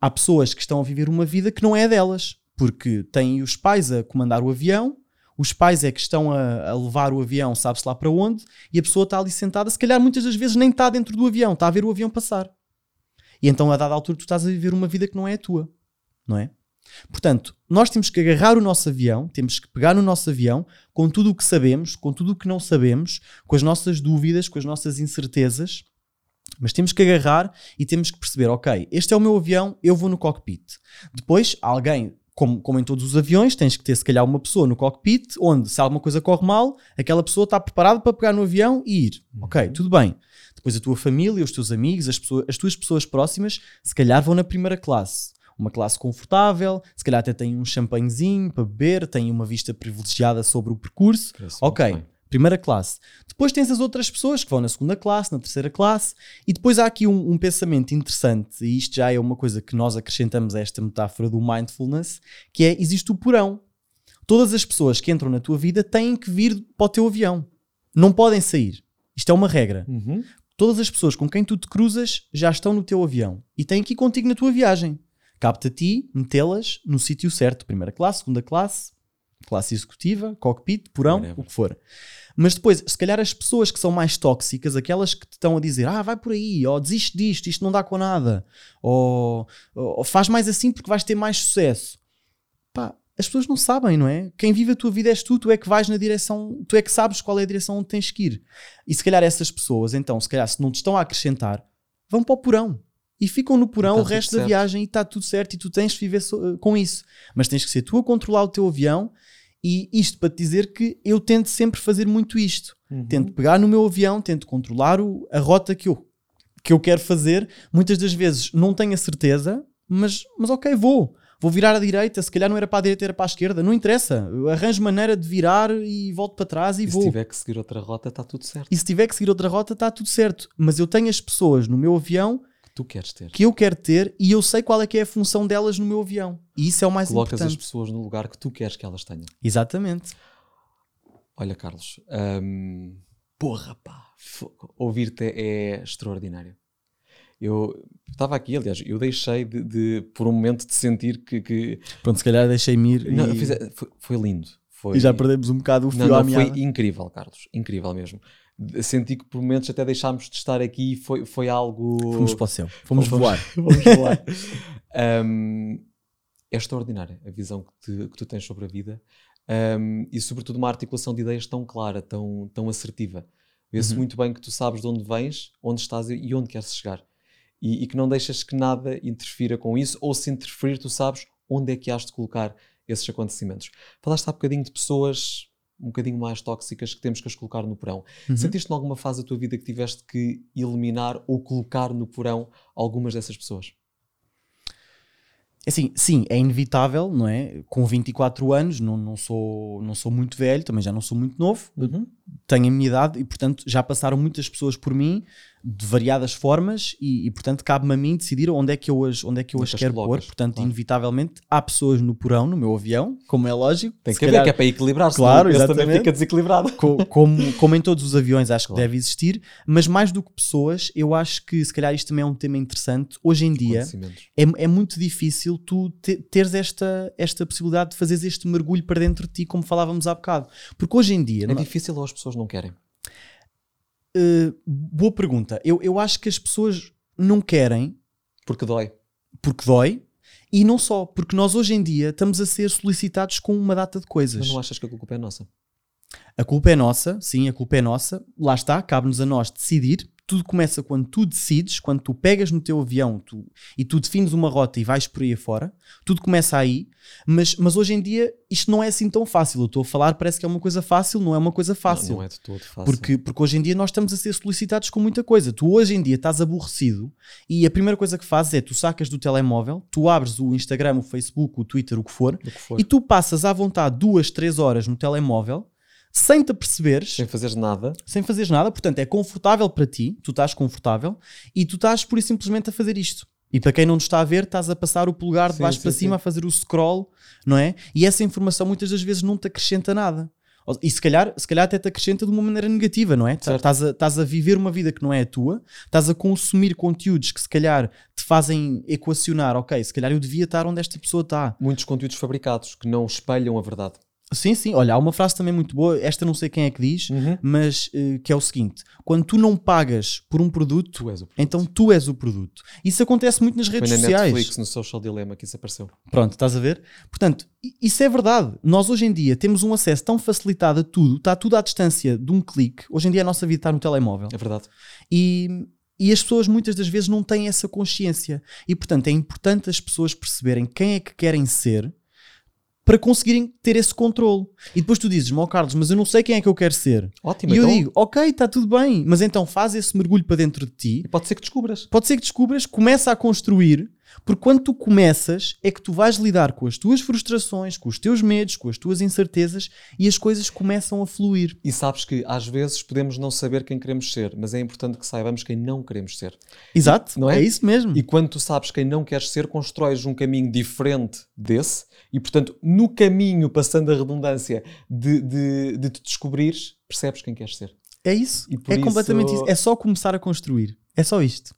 há pessoas que estão a viver uma vida que não é delas, porque têm os pais a comandar o avião os pais é que estão a, a levar o avião, sabe-se lá para onde, e a pessoa está ali sentada, se calhar muitas das vezes nem está dentro do avião, está a ver o avião passar. E então, a dada altura, tu estás a viver uma vida que não é a tua, não é? Portanto, nós temos que agarrar o nosso avião, temos que pegar no nosso avião com tudo o que sabemos, com tudo o que não sabemos, com as nossas dúvidas, com as nossas incertezas, Mas temos que agarrar e temos que perceber, ok, este é o meu avião, eu vou no cockpit. Depois, alguém, como, como em todos os aviões, tens que ter se calhar uma pessoa no cockpit, onde se alguma coisa corre mal, aquela pessoa está preparada para pegar no avião e ir. Ok, tudo bem. Depois a tua família, os teus amigos, as, pessoas, as tuas pessoas próximas, se calhar vão na primeira classe. Uma classe confortável, se calhar até têm um champanhezinho para beber, têm uma vista privilegiada sobre o percurso. Parece Ok. Primeira classe. Depois tens as outras pessoas que vão na segunda classe, na terceira classe, e depois há aqui um, um pensamento interessante, e isto já é uma coisa que nós acrescentamos a esta metáfora do mindfulness, que é, existe o porão. Todas as pessoas que entram na tua vida têm que vir para o teu avião. Não podem sair. Isto é uma regra. Uhum. Todas as pessoas com quem tu te cruzas já estão no teu avião e têm que ir contigo na tua viagem. Ti metê-las no sítio certo, primeira classe, segunda classe, classe executiva, cockpit, porão, Whatever. o que for. Mas depois, se calhar as pessoas que são mais tóxicas, aquelas que te estão a dizer, ah, vai por aí, ou desiste disto, isto não dá com nada, ou, ou faz mais assim porque vais ter mais sucesso. Pá, as pessoas não sabem, não é? Quem vive a tua vida és tu, tu é que vais na direção, tu é que sabes qual é a direção onde tens que ir. E se calhar essas pessoas, então, se calhar se não te estão a acrescentar, vão para o porão. E ficam no porão tá o resto da certo. viagem e está tudo certo e tu tens de viver so- com isso. Mas tens que ser tu a controlar o teu avião e isto para te dizer que eu tento sempre fazer muito isto. Uhum. Tento pegar no meu avião, tento controlar o- a rota que eu, que eu quero fazer. Muitas das vezes não tenho a certeza, mas, mas ok, vou. Vou virar à direita, se calhar não era para a direita, era para a esquerda, não interessa. Eu arranjo maneira de virar e volto para trás e, E se vou. tiver que seguir outra rota, está tudo certo. E se tiver que seguir outra rota, está tudo certo. Mas eu tenho as pessoas no meu avião tu queres ter. que eu quero ter e eu sei qual é que é a função delas no meu avião. E isso é o mais Colocas as importante. pessoas no lugar que tu queres que elas tenham. Exatamente. Olha, Carlos, hum, porra, pá, ouvir-te é extraordinário. Eu estava aqui, aliás, eu deixei de, de, por um momento, de sentir que. que- Pronto, se calhar deixei-me ir Não, e, fiz- foi, foi lindo. Foi, e já perdemos um bocado o fio Não, à não, foi meada. incrível, Carlos. Incrível mesmo. Senti que por momentos até deixámos de estar aqui e foi, foi algo. Fomos para o céu. Fomos Fomos- voar. Vamos falar. Um, é extraordinária a visão que, te- que tu tens sobre a vida um, e, sobretudo, uma articulação de ideias tão clara, tão, tão assertiva. Vê-se Uhum. muito bem que tu sabes de onde vens, onde estás e onde queres chegar. E, e que não deixas que nada interfira com isso, ou se interferir, tu sabes onde é que has de colocar esses acontecimentos. Falaste há bocadinho de pessoas um bocadinho mais tóxicas que temos que as colocar no porão. Uhum. Sentiste em alguma fase da tua vida que tiveste que eliminar ou colocar no porão algumas dessas pessoas? Assim, sim, é inevitável, não é? Com 24 anos, não, não, sou, não sou muito velho, também já não sou muito novo, tenho a minha idade e, portanto, já passaram muitas pessoas por mim de variadas formas e, e, portanto, cabe-me a mim decidir onde é que eu as, onde é que eu as é quero colocas, pôr. Portanto, claro. inevitavelmente, há pessoas no porão, no meu avião, como é lógico. Tem Se que haver, calhar- que é para equilibrar, Claro, senão também fica desequilibrado. co- como, como em todos os aviões, acho Claro. que deve existir, mas mais do que pessoas, eu acho que se calhar isto também é um tema interessante. Hoje em dia é, é muito difícil tu te- teres esta, esta possibilidade de fazeres este mergulho para dentro de ti, como falávamos há bocado. Porque hoje em dia, É não- difícil ou as pessoas não querem? Eh, boa pergunta, eu, eu acho que as pessoas não querem Porque dói. porque dói. E não só, porque nós hoje em dia estamos a ser solicitados com uma data de coisas. Mas não achas que a culpa é nossa? A culpa é nossa, sim, a culpa é nossa. Lá está, cabe-nos a nós decidir. Tudo começa quando tu decides, quando tu pegas no teu avião tu- e tu defines uma rota e vais por aí afora. Tudo começa aí. Mas, mas hoje em dia isto não é assim tão fácil. Eu estou a falar, parece que é uma coisa fácil, não é uma coisa fácil. Não, não é de todo fácil. Porque, porque hoje em dia nós estamos a ser solicitados com muita coisa. Tu hoje em dia estás aborrecido e a primeira coisa que fazes é tu sacas do telemóvel, tu abres o Instagram, o Facebook, o Twitter, o que for, Do que for. e tu passas à vontade duas, três horas no telemóvel sem te aperceberes, Sem fazeres nada. sem fazeres nada. Portanto, é confortável para ti, tu estás confortável e tu estás pura e simplesmente a fazer isto. E para quem não te está a ver, estás a passar o polegar de Sim, baixo sim, para sim. cima a fazer o scroll, não é? E essa informação muitas das vezes não te acrescenta nada. E se calhar, se calhar até te acrescenta de uma maneira negativa, não é? Tá-. Estás a, estás a viver uma vida que não é a tua, estás a consumir conteúdos que se calhar te fazem equacionar, ok, se calhar eu devia estar onde esta pessoa está. Muitos conteúdos fabricados que não espelham a verdade. Sim, sim. Olha, há uma frase também muito boa, esta não sei quem é que diz, Uhum. mas eh, que é o seguinte: quando tu não pagas por um produto, Tu és o produto. então tu és o produto. Isso acontece muito nas Foi redes na sociais. Netflix, no Social Dilemma, que isso apareceu. Pronto, estás a ver? Portanto, isso é verdade. Nós hoje em dia temos um acesso tão facilitado a tudo, está tudo à distância de um clique. Hoje em dia a nossa vida está no telemóvel. É verdade. E, E as pessoas muitas das vezes não têm essa consciência. E portanto é importante as pessoas perceberem quem é que querem ser para conseguirem ter esse controle. E depois tu dizes, Mó Carlos, mas eu não sei quem é que eu quero ser. Ótimo, E eu então, digo, ok, está tudo bem, mas então faz esse mergulho para dentro de ti. e pode ser que descubras. Pode ser que descubras, começa a construir, porque quando tu começas é que tu vais lidar com as tuas frustrações, com os teus medos, com as tuas incertezas e as coisas começam a fluir. E sabes que às vezes podemos não saber quem queremos ser, mas é importante que saibamos quem não queremos ser. Exato, Não é? é isso mesmo. E quando tu sabes quem não queres ser, constróis um caminho diferente desse, e portanto, no caminho, passando a redundância, de, de, de te descobrires, percebes quem queres ser. É isso. E É completamente isso- isso. É só começar a construir. É só isto.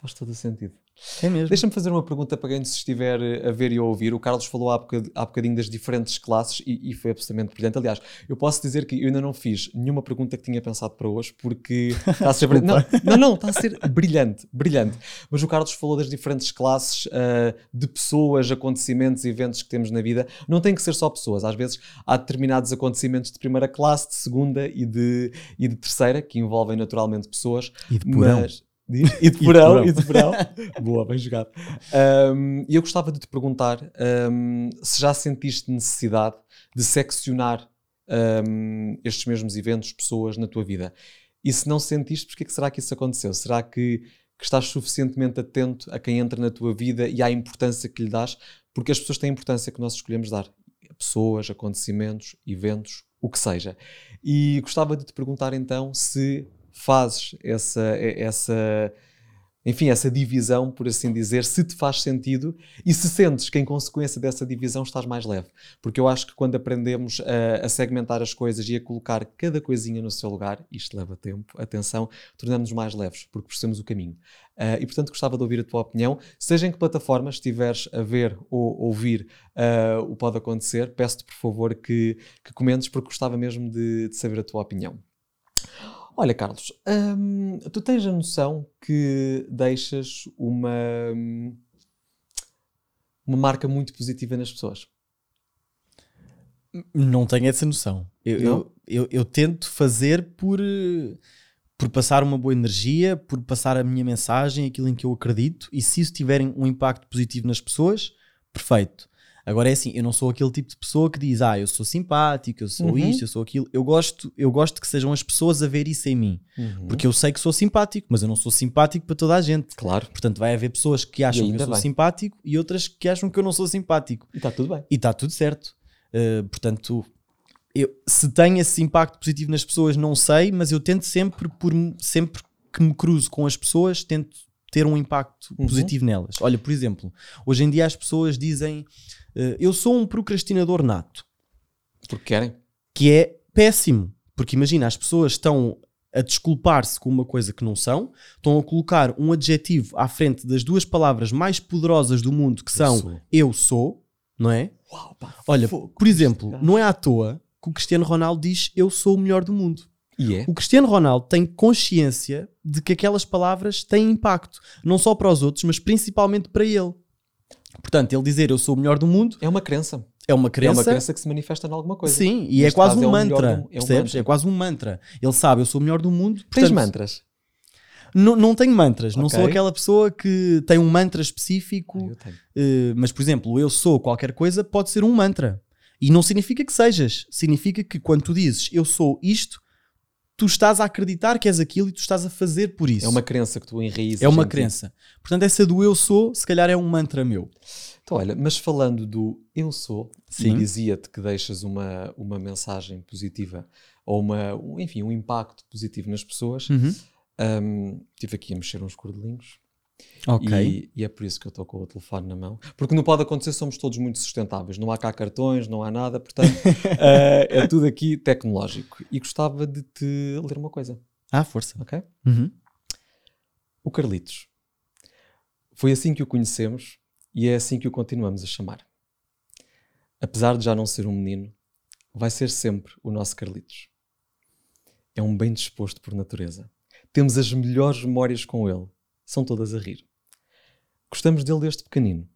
Faz todo o sentido. É mesmo. Deixa-me fazer uma pergunta para quem nos estiver a ver e a ouvir. O Carlos falou há, bocad- há bocadinho das diferentes classes e, e foi absolutamente brilhante. Aliás, eu posso dizer que eu ainda não fiz nenhuma pergunta que tinha pensado para hoje porque está a ser brilhante. Não, não, não, está a ser brilhante, brilhante. Mas o Carlos falou das diferentes classes ah, de pessoas, acontecimentos, eventos que temos na vida. Não tem que ser só pessoas. Às vezes há determinados acontecimentos de primeira classe, de segunda e de, e de terceira que envolvem naturalmente pessoas. E de porão. Mas- Diz? E de porão, e de porão. Boa, bem jogado. Um, E eu gostava de te perguntar um, se já sentiste necessidade de seccionar um, estes mesmos eventos, pessoas na tua vida. E se não sentiste, porquê que será que isso aconteceu? Será que, que estás suficientemente atento a quem entra na tua vida e à importância que lhe dás? Porque as pessoas têm a importância que nós escolhemos dar. Pessoas, acontecimentos, eventos, o que seja. E gostava de te perguntar então se fazes essa, essa, enfim, essa divisão, por assim dizer, se te faz sentido e se sentes que em consequência dessa divisão estás mais leve. Porque eu acho que quando aprendemos a, a segmentar as coisas e a colocar cada coisinha no seu lugar, isto leva tempo, atenção, tornamos-nos mais leves, porque percebemos o caminho. Ah, e portanto gostava de ouvir a tua opinião, seja em que plataforma estiveres a ver ou ouvir ah, o Pode Acontecer, peço-te por favor que, que comentes, porque gostava mesmo de, de saber a tua opinião. Olha, Carlos, hum, tu tens a noção que deixas uma, hum, uma marca muito positiva nas pessoas. Não tenho essa noção. Eu, eu, eu, eu tento fazer por, por passar uma boa energia, por passar a minha mensagem, aquilo em que eu acredito, e se isso tiver um impacto positivo nas pessoas, perfeito. Agora é assim, eu não sou aquele tipo de pessoa que diz, ah, eu sou simpático, eu sou Uhum. isto, eu sou aquilo. Eu gosto, eu gosto que sejam as pessoas a ver isso em mim. Porque eu sei que sou simpático, mas eu não sou simpático para toda a gente. Claro. Portanto, vai haver pessoas que acham que eu sou simpático e outras que acham que eu não sou simpático. E está tudo bem. E está tudo certo. Uh, portanto, eu, se tem esse impacto positivo nas pessoas, não sei, mas eu tento sempre, por, sempre que me cruzo com as pessoas, tento ter um impacto Uhum. positivo nelas. Olha, por exemplo, hoje em dia as pessoas dizem eu sou um procrastinador nato, Porque querem. que é péssimo, porque imagina, as pessoas estão a desculpar-se com uma coisa que não são, estão a colocar um adjetivo à frente das duas palavras mais poderosas do mundo, que são sou. eu sou, não é? Uau, pá, Olha, fogo, por exemplo, não é à toa que o Cristiano Ronaldo diz eu sou o melhor do mundo. E é? O Cristiano Ronaldo tem consciência de que aquelas palavras têm impacto, não só para os outros, mas principalmente para ele. Portanto, ele dizer eu sou o melhor do mundo É uma crença. é uma É crença. uma crença que se manifesta em alguma coisa. Sim, e é Neste quase um é o melhor mantra. do- é um percebes? mantra. É quase um mantra. Ele sabe, eu sou o melhor do mundo. Tens portanto, mantras? Não, não tenho mantras. Não Ok. sou aquela pessoa que tem um mantra específico. Eu tenho. Eh, mas, por exemplo, eu sou qualquer coisa pode ser um mantra. E não significa que sejas. Significa que quando tu dizes eu sou isto, tu estás a acreditar que és aquilo e tu estás a fazer por isso. É uma crença que tu enraizas. É uma ti. crença. Portanto, essa do eu sou, se calhar é um mantra meu. Então, olha, mas falando do eu sou, Sim. dizia-te que deixas uma, uma mensagem positiva ou uma, um- enfim, um impacto positivo nas pessoas, Uhum. hum, estive aqui a mexer uns cordelinhos Ok. e, e é por isso que eu estou com o telefone na mão. Porque não pode acontecer, somos todos muito sustentáveis. Não há cá cartões, não há nada, portanto eh, é tudo aqui tecnológico. E gostava de te ler uma coisa, Ah, força. ok? Uhum. O Carlitos. Foi assim que o conhecemos e é assim que o continuamos a chamar. Apesar de já não ser um menino, vai ser sempre o nosso Carlitos. É um bem disposto por natureza. Temos as melhores memórias com ele. São todas a rir. Gostamos dele desde pequenino.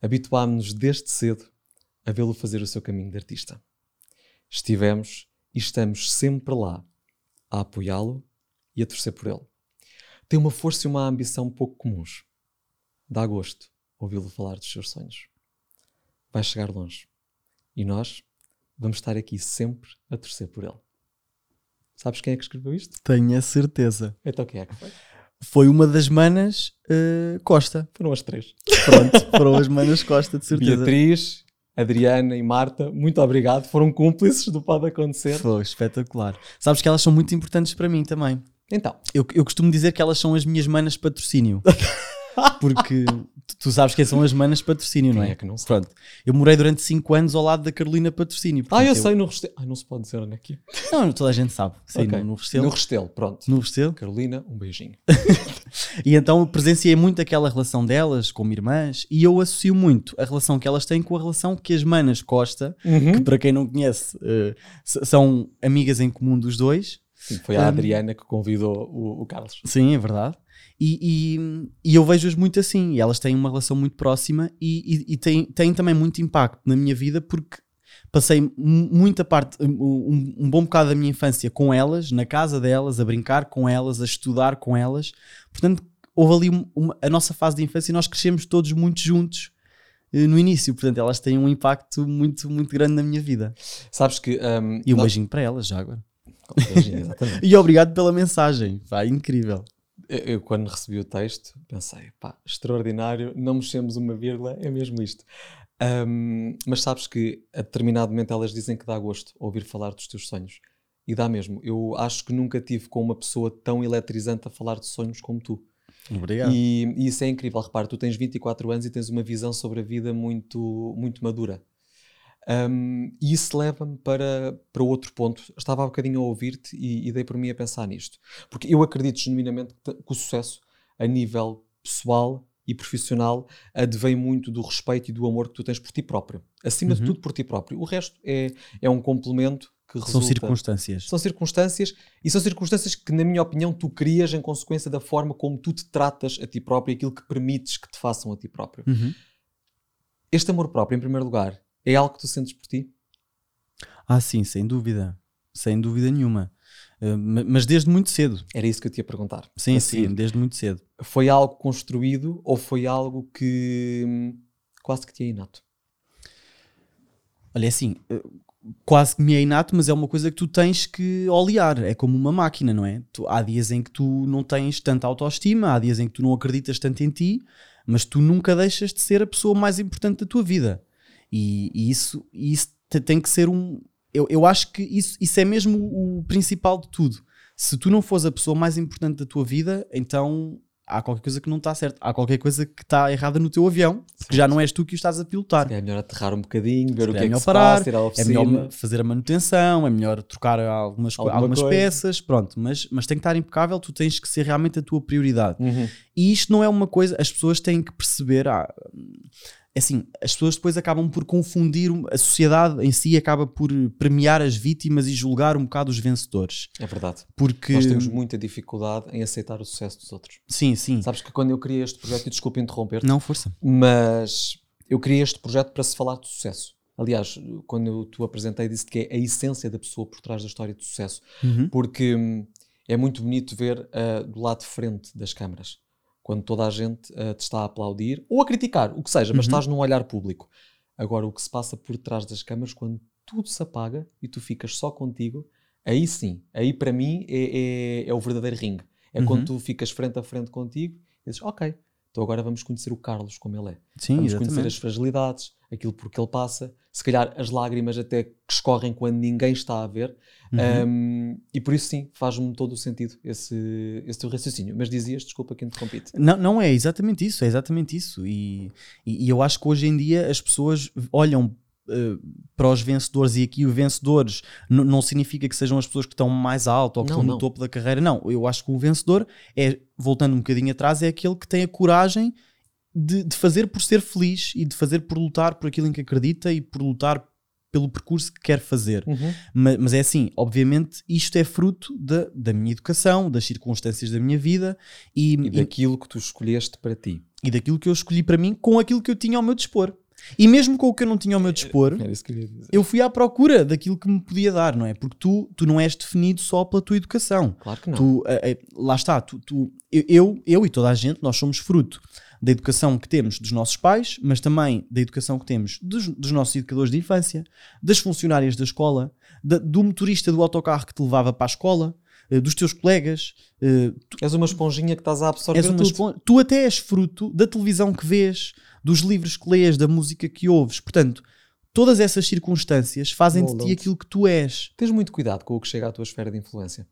Habituámos-nos desde cedo a vê-lo fazer o seu caminho de artista. Estivemos e estamos sempre lá a apoiá-lo e a torcer por ele. tem uma força e uma ambição pouco comuns. Dá gosto ouvi-lo falar dos seus sonhos. Vai chegar longe. E nós vamos estar aqui sempre a torcer por ele. Sabes quem é que escreveu isto? Tenho a certeza. Então quem é que foi? Foi uma das manas uh, Costa. Foram as três. Pronto, foram as manas Costa, de certeza. Beatriz, Adriana e Marta, muito obrigado. Foram cúmplices do Pode Acontecer. Foi espetacular. Sabes que elas são muito importantes para mim também. Então. Eu, eu costumo dizer que elas são as minhas manas patrocínio. Porque tu sabes quem são as manas patrocínio, Quem não é? é que não sabe? Pronto. Eu morei durante 5 anos ao lado da Carolina Patrocínio. Ah, eu portanto, sei, no Restelo. Ai, não se pode dizer onde é que é. Não, toda a gente sabe. Sim, Ok. no, no Restelo. No Restelo, pronto. No Restelo. Carolina, um beijinho. E então eu presenciei muito aquela relação delas como irmãs e eu associo muito a relação que elas têm com a relação que as manas Costa, Uhum. que para quem não conhece, s- são amigas em comum dos dois. Sim, foi a Um, Adriana que convidou o, o Carlos. Sim, é verdade. E, e, e eu vejo-as muito assim. E elas têm uma relação muito próxima e, e, e têm, têm também muito impacto na minha vida porque passei mu- muita parte, um, um bom bocado da minha infância com elas, na casa delas, a brincar com elas, a estudar com elas. Portanto, houve ali um- uma- a nossa fase de infância e nós crescemos todos muito juntos eh, no início. Portanto, elas têm um impacto muito, muito grande na minha vida. Sabes que. Um, E um nós- beijinho para elas já agora. Um beijinho, exatamente. E obrigado pela mensagem. Vai, incrível. Eu, quando recebi o texto, pensei, pá, extraordinário, não mexemos uma vírgula, é mesmo isto. Um, mas sabes que a determinado momento elas dizem que dá gosto ouvir falar dos teus sonhos. E dá mesmo. Eu acho que nunca tive com uma pessoa tão eletrizante a falar de sonhos como tu. Obrigado. E, e isso é incrível. Repara, tu tens 24 anos e tens uma visão sobre a vida muito, muito madura. Um, e isso leva-me para, para outro ponto. Estava há bocadinho a ouvir-te e, e dei por mim a pensar nisto. Porque eu acredito genuinamente que, que o sucesso, a nível pessoal e profissional, advém muito do respeito e do amor que tu tens por ti próprio. Acima de Uhum. tudo por ti próprio. O resto é, é um complemento que São resulta... circunstâncias. São circunstâncias e são circunstâncias que, na minha opinião, tu crias em consequência da forma como tu te tratas a ti próprio e aquilo que permites que te façam a ti próprio. Uhum. Este amor próprio, em primeiro lugar, é algo que tu sentes por ti? Ah, sim, sem dúvida. Sem dúvida nenhuma. Uh, ma- mas desde muito cedo. Era isso que eu te ia perguntar. Sim, A sim, desde muito cedo. Foi algo construído ou foi algo que hum, quase que te é inato? Olha, é assim, uh, quase que me é inato, mas é uma coisa que tu tens que olear. É como uma máquina, não é? Tu- há dias em que tu não tens tanta autoestima, há dias em que tu não acreditas tanto em ti, mas tu nunca deixas de ser a pessoa mais importante da tua vida. E, e isso, e isso te- tem que ser um. Eu, eu acho que isso, isso é mesmo o principal de tudo. Se tu não fores a pessoa mais importante da tua vida, então há qualquer coisa que não está certo. Há qualquer coisa que está errada no teu avião, que já não és tu que o estás a pilotar. É melhor aterrar um bocadinho, ver o que é é que se parar, passa, É melhor fazer a manutenção, é melhor trocar algumas, Alguma algumas coisa. peças, pronto, mas, mas tem que estar impecável, tu tens que ser realmente a tua prioridade. Uhum. E isto não é uma coisa, as pessoas têm que perceber, ah, assim, as pessoas depois acabam por confundir, a sociedade em si acaba por premiar as vítimas e julgar um bocado os vencedores. É verdade. Porque, Nós temos muita dificuldade em aceitar o sucesso dos outros. sim, sim, Sabes que quando eu criei este projeto, e desculpa interromper não, força. mas eu criei este projeto para se falar de sucesso. Aliás, quando eu tu apresentei, disse que é a essência da pessoa por trás da história de sucesso. Uhum. Porque hum, é muito bonito ver ah, do lado de frente das câmaras, quando toda a gente ah, te está a aplaudir ou a criticar, o que seja, mas Uhum. estás num olhar público. Agora, o que se passa por trás das câmaras, quando tudo se apaga e tu ficas só contigo, aí sim, aí para mim é, é- é o verdadeiro ringue. É Uhum. quando tu ficas frente a frente contigo e dizes, ok, então agora vamos conhecer o Carlos como ele é. Sim, Vamos conhecer exatamente. as fragilidades, aquilo por que ele passa, se calhar as lágrimas até que escorrem quando ninguém está a ver. Uhum. Um, e por isso sim, faz-me todo o sentido esse, esse teu raciocínio. Mas dizias, desculpa que interrompi-te. Não, não é exatamente isso, é exatamente isso. E, e, e eu acho que hoje em dia as pessoas olham eh, para os vencedores e aqui os vencedores não significa que sejam as pessoas que estão mais alto ou que Não, estão no não. topo da carreira. Não, eu acho que o vencedor é, voltando um bocadinho atrás, é aquele que tem a coragem de, de fazer por ser feliz e de fazer por lutar por aquilo em que acredita e por lutar pelo percurso que quer fazer. Ma- Mas, é assim, obviamente, isto é fruto da, da minha educação, das circunstâncias da minha vida e, E e- daquilo que tu escolheste para ti. e daquilo que eu escolhi para mim com aquilo que eu tinha ao meu dispor. E mesmo com o que eu não tinha ao meu dispor, eu fui à procura daquilo que me podia dar, não é? Porque tu, tu não és definido só pela tua educação. Claro que não. Tu, eh, eh, lá está, tu, tu- eu- eu, e toda a gente, nós somos fruto da educação que temos dos nossos pais, mas também da educação que temos dos, dos nossos educadores de infância, das funcionárias da escola, da- do motorista do autocarro que te levava para a escola, eh, dos teus colegas. tu, És uma esponjinha que estás a absorver és uma tudo. espon- tu até és fruto da televisão que vês, dos livros que lês, da música que ouves. Portanto, todas essas circunstâncias fazem de ti aquilo que tu és. Tens muito cuidado com o que chega à tua esfera de influência.